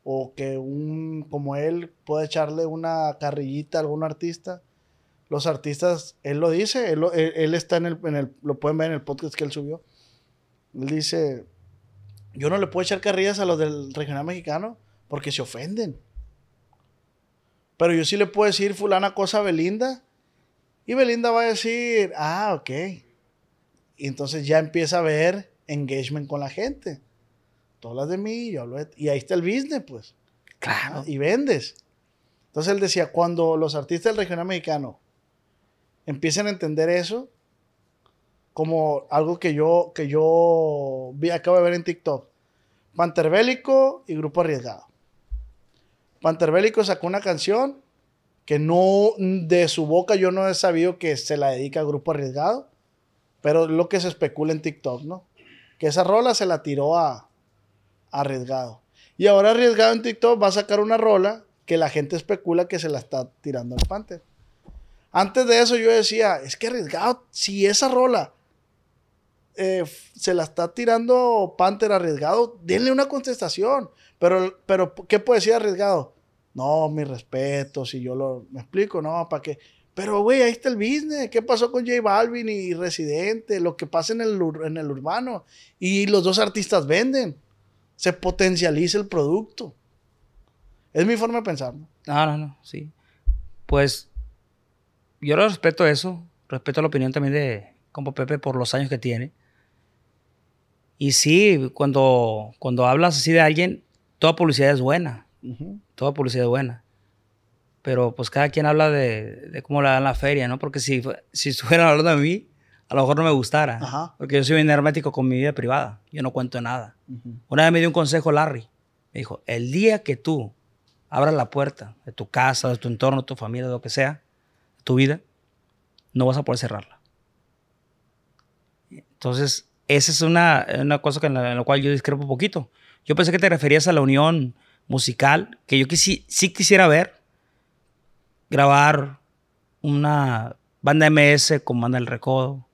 o que un como él pueda echarle una carrillita a algún artista. Los artistas, él lo dice, él, él, está en el, en el, lo pueden ver en el podcast que él subió. Él dice, yo no le puedo echar carrillas a los del regional mexicano porque se ofenden. Pero yo sí le puedo decir fulana cosa a Belinda y Belinda va a decir, ah, ok. Y entonces ya empieza a ver engagement con la gente. Tú hablas de mí, yo hablo de Y ahí está el business, pues. Claro. Ah, Y vendes. Entonces él decía, cuando los artistas del regional mexicano empiecen a entender eso, como algo que yo, que yo vi, acabo de ver en TikTok. Panterbélico y Grupo Arriesgado. Panterbélico sacó una canción que no, de su boca yo no he sabido que se la dedica a Grupo Arriesgado, pero es lo que se especula en TikTok, ¿no? Que esa rola se la tiró a, a Arriesgado. Y ahora Arriesgado en TikTok va a sacar una rola que la gente especula que se la está tirando al Panther. Antes de eso yo decía, es que Arriesgado, si esa rola eh, se la está tirando Panther arriesgado, denle una contestación. Pero, pero ¿qué puede decir arriesgado? No, mi respeto, si yo lo me explico, no, para qué. Pero, güey, ahí está el business. ¿Qué pasó con J Balvin y Residente? Lo que pasa en el, en el urbano. Y los dos artistas venden. Se potencializa el producto. Es mi forma de pensar, ¿no? No, no, sí. Pues yo lo respeto eso, respeto la opinión también de Compo Pepe por los años que tiene. Y sí, cuando, cuando hablas así de alguien, toda publicidad es buena, toda publicidad es buena. Pero pues cada quien habla de, de cómo la dan la feria, ¿no? Porque si, si estuvieran hablando de mí, a lo mejor no me gustara. Ajá. Porque yo soy bien hermético con mi vida privada. Yo no cuento nada. Una vez me dio un consejo Larry. Me dijo, el día que tú abras la puerta de tu casa, de tu entorno, de tu familia, de lo que sea, de tu vida, no vas a poder cerrarla. Entonces, esa es una, una cosa que en, la, en la cual yo discrepo un poquito. Yo pensé que te referías a la unión musical, que yo quisi- sí quisiera ver grabar una banda MS con banda El Recodo,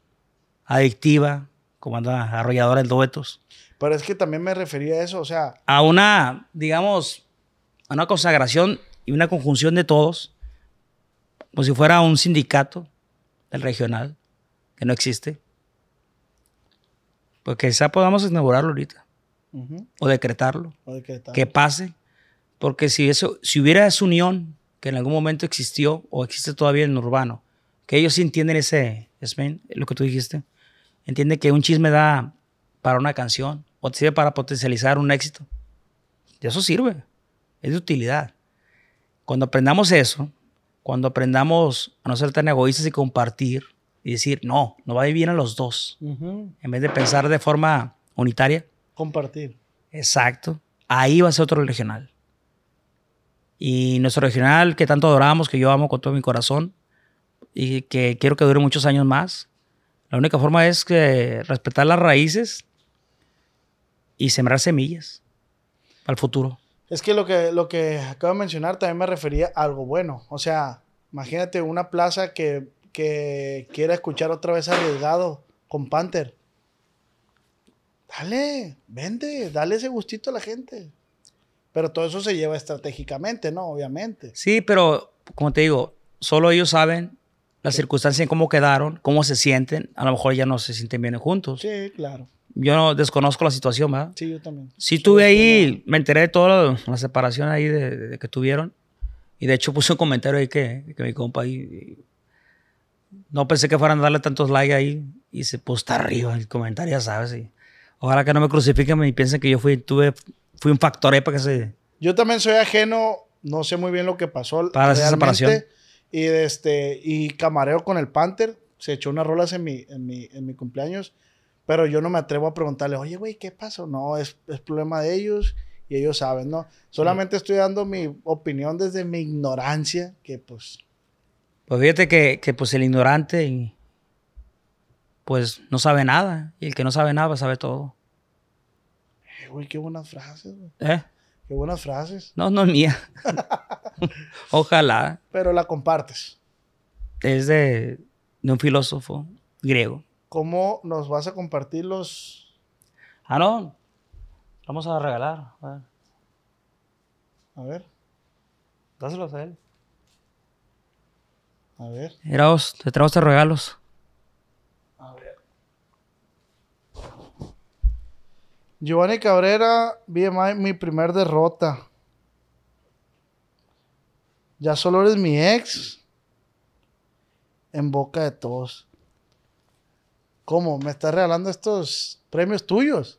adictiva, con banda arrolladora de duetos Pero es que también me refería a eso, o sea, a una, digamos, a una consagración y una conjunción de todos, como si fuera un sindicato del regional, que no existe. Pues quizá podamos inaugurarlo ahorita, o decretarlo, o que pase, porque si, eso, si hubiera esa unión que en algún momento existió o existe todavía en el urbano, que ellos sí entienden ese, Esmen, lo que tú dijiste, entienden que un chisme da para una canción o te sirve para potencializar un éxito. De eso sirve, es de utilidad. Cuando aprendamos eso, cuando aprendamos a no ser tan egoístas y compartir y decir, no, no va a ir bien a los dos, en vez de pensar de forma unitaria, Compartir. Exacto. Ahí va a ser otro regional. Y nuestro regional que tanto adoramos, que yo amo con todo mi corazón y que quiero que dure muchos años más. La única forma es que respetar las raíces y sembrar semillas para el futuro. Es que lo que, lo que acabo de mencionar también me refería a algo bueno. O sea, imagínate una plaza que, que quiera escuchar otra vez arriesgado con Panther. Dale, vende, dale ese gustito a la gente. Pero todo eso se lleva estratégicamente, ¿no? Obviamente. Sí, pero como te digo, solo ellos saben las circunstancias en cómo quedaron, cómo se sienten. A lo mejor ya no se sienten bien juntos. Sí, claro. Yo no desconozco la situación, ¿verdad? Sí, yo también. Sí, tuve ahí, me enteré de toda la separación ahí de, de que tuvieron. Y de hecho puse un comentario ahí que, que mi compa ahí. No pensé que fueran a darle tantos likes ahí. Y se puso hasta arriba el comentario, ya sabes. Y ojalá que no me crucifiquen y piensen que yo fui, tuve, fui un factor ahí para que se. Yo también soy ajeno, no sé muy bien lo que pasó. Para esa separación. Y, este, y camareo con el Panther. Se echó unas rolas en mi, en mi, en mi cumpleaños. Pero yo no me atrevo a preguntarle, oye, güey, ¿qué pasó? No, es, es problema de ellos y ellos saben, ¿no? Solamente estoy dando mi opinión desde mi ignorancia, que pues, Pues fíjate que, que pues el ignorante pues no sabe nada. Y el que no sabe nada, pues sabe todo. Eh, güey, qué buenas frases, güey. ¿Eh? Qué buenas frases. No, no es mía. Ojalá. Pero la compartes. Es de, de un filósofo griego. ¿Cómo nos vas a compartir los... Ah, no. Vamos a regalar. A ver, A ver, dáselos a él. A ver. Mira vos, te traigo estos regalos. A ver. Giovanni Cabrera, BMI, mi primer derrota. Ya solo eres mi ex. En boca de todos. ¿Cómo? ¿Me estás regalando estos premios tuyos?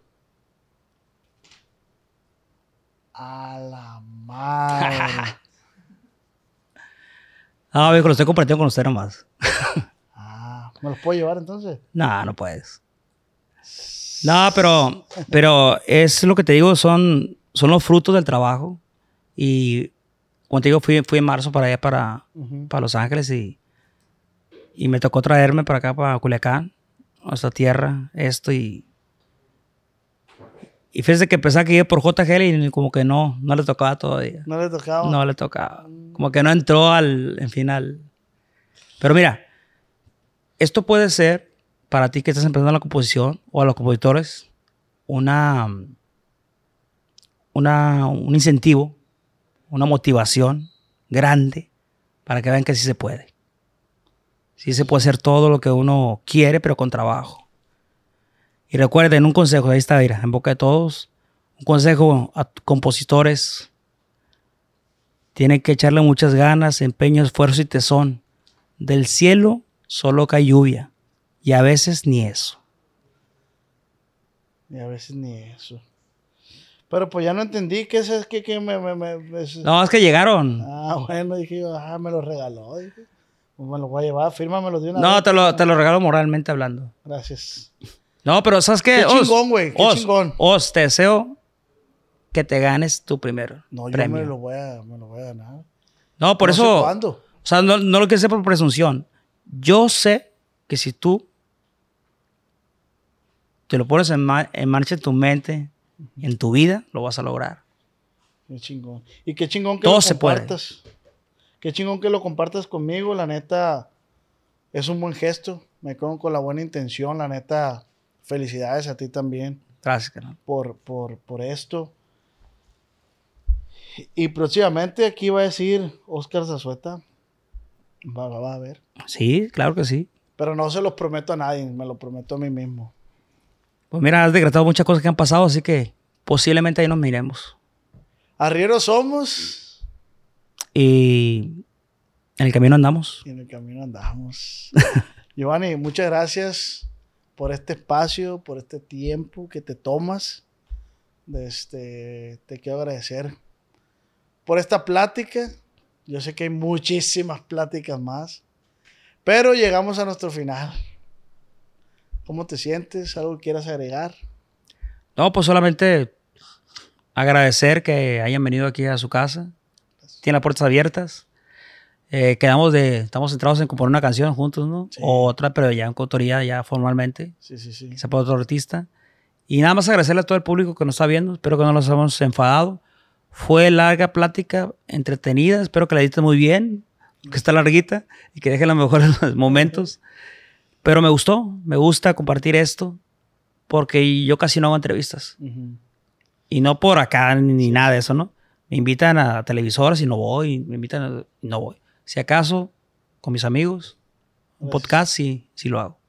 A la madre. Ah, viejo, lo estoy compartiendo con usted nomás. ah, ¿me los puedo llevar entonces? No, no puedes. No, pero, pero es lo que te digo, son, son los frutos del trabajo. Y como te digo, fui, fui en marzo para allá, para, para Los Ángeles, y, y me tocó traerme para acá, para Culiacán, a esta tierra, esto, y... Y fíjese que pensaba que iba por JGL y como que no, no le tocaba todavía. No le tocaba. No le tocaba. Como que no entró al, en final. Pero mira, esto puede ser para ti que estás empezando la composición o a los compositores una, una, un incentivo, una motivación grande para que vean que sí se puede. Sí se puede hacer todo lo que uno quiere, pero con trabajo. Y recuerden un consejo, ahí está, mira, en boca de todos, un consejo a compositores, tienen que echarle muchas ganas, empeño, esfuerzo y tesón. Del cielo solo cae lluvia. Y a veces ni eso. Y a veces ni eso. Pero pues ya no entendí qué es, es que, que me, me, me- No, es que llegaron. Ah, bueno, dije yo, ah, me lo regaló. Dije. Pues me lo voy a llevar, fírmamelo de una No, vez. te lo, te lo regalo moralmente hablando. Gracias. No, pero ¿sabes qué? Qué Os, chingón, güey, qué Os, chingón. Os, te deseo que te ganes tu primer No, yo premio. me lo, voy a, me lo voy a ganar. No, por No sé eso. cuándo. O sea, no, no lo quiero hacer por presunción. Yo sé que si tú te lo pones en, ma- en marcha en tu mente, en tu vida, lo vas a lograr. Qué chingón. Y qué chingón que Todo lo se puede. compartas. Qué chingón que lo compartas conmigo. La neta, es un buen gesto. Me quedo con la buena intención. La neta, felicidades a ti también. Gracias, carnal. por, por, por esto. Y próximamente aquí va a decir Oscar Zazueta. Va, va, va a ver. Sí, claro que sí. Pero no se los prometo a nadie, me lo prometo a mí mismo. Pues mira, has decretado muchas cosas que han pasado, así que posiblemente ahí nos miremos. Arrieros somos Y en el camino andamos. y en el camino andamos. Giovanni, muchas gracias por este espacio, por este tiempo que te tomas. Este, te quiero agradecer por esta plática. Yo sé que hay muchísimas pláticas más, pero llegamos a nuestro final. ¿Cómo te sientes? ¿Algo que quieras agregar? No, pues solamente agradecer que hayan venido aquí a su casa. Tiene las puertas abiertas. Eh, quedamos de, estamos centrados en componer una canción juntos, ¿no? Sí. O otra, pero ya en coautoría, ya formalmente. Sí, sí, sí. Quizá por otro artista. Y nada más agradecerle a todo el público que nos está viendo. Espero que no nos hemos enfadado. Fue larga plática, entretenida. Espero que la editen muy bien, que está larguita y que dejen los mejores momentos. Pero me gustó, me gusta compartir esto porque yo casi no hago entrevistas. Ujú. Y no por acá ni, ni nada de eso, ¿no? Me invitan a televisoras y no voy. Me invitan a- y no voy. Si acaso, con mis amigos, un Gracias. podcast, sí, sí lo hago.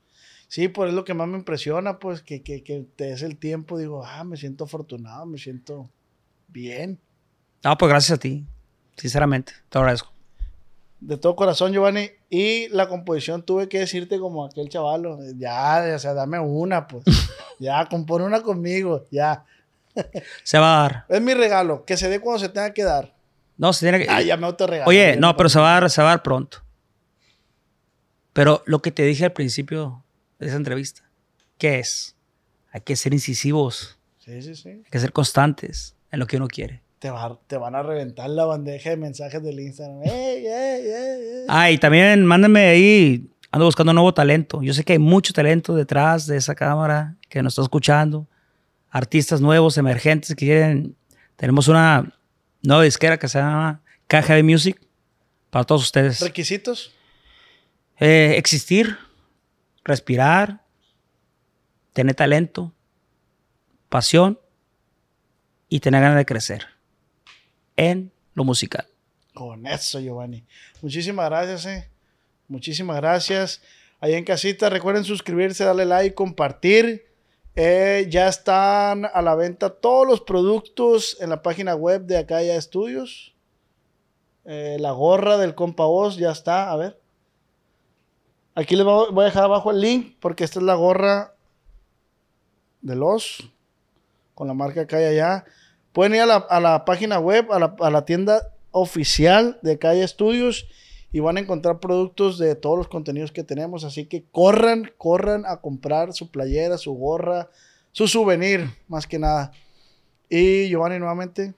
Sí, pues es lo que más me impresiona, pues que, que, que te des el tiempo. Digo, ah, me siento afortunado, me siento bien. No, pues gracias a ti. Sinceramente, te lo agradezco. De todo corazón, Giovanni. Y la composición tuve que decirte como aquel chavalo, ya, o sea, dame una, pues. ya, compone una conmigo, ya. Se va a dar. Es mi regalo, que se dé cuando se tenga que dar. No, se tiene que. Ah, ya me autorregalo. Oye, no, pero se va a dar, se va a dar pronto. Pero lo que te dije al principio de esa entrevista, ¿qué es? Hay que ser incisivos, Sí, sí, sí. hay que ser constantes en lo que uno quiere. Te, va- te van a reventar la bandeja de mensajes del Instagram. ¡Ey, ey, ey, ey! Ah, y también mándenme ahí ando buscando nuevo talento. Yo sé que hay mucho talento detrás de esa cámara que nos está escuchando. Artistas nuevos, emergentes que quieren. Tenemos una nueva disquera que se llama KGB Music para todos ustedes. ¿Requisitos? Eh, existir, respirar, tener talento, pasión y tener ganas de crecer en lo musical. Con eso, Giovanni. Muchísimas gracias, eh. Muchísimas gracias. Ahí en casita, recuerden suscribirse, darle like, compartir. Eh, ya están a la venta todos los productos en la página web de Acaya Estudios. Eh, la gorra del compa Voz ya está. A ver. Aquí les voy a dejar abajo el link porque esta es la gorra de los con la marca Acaya ya. Pueden ir a la, página web, a la, a la tienda oficial de Calle Estudios y van a encontrar productos de todos los contenidos que tenemos. Así que corran, corran a comprar su playera, su gorra, su souvenir, más que nada. Y Giovanni, nuevamente,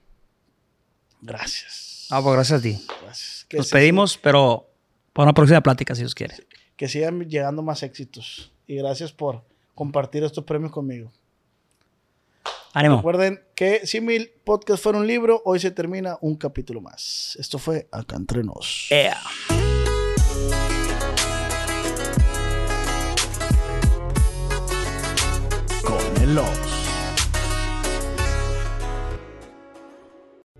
gracias. Ah, pues gracias a ti. Gracias. Nos pedimos, pero para una próxima plática, si Dios quiere. Que sigan llegando más éxitos. Y gracias por compartir estos premios conmigo. Recuerden que si mil podcasts fueron un libro, hoy se termina un capítulo más. Esto fue Acá Entre Nos. Con el Love.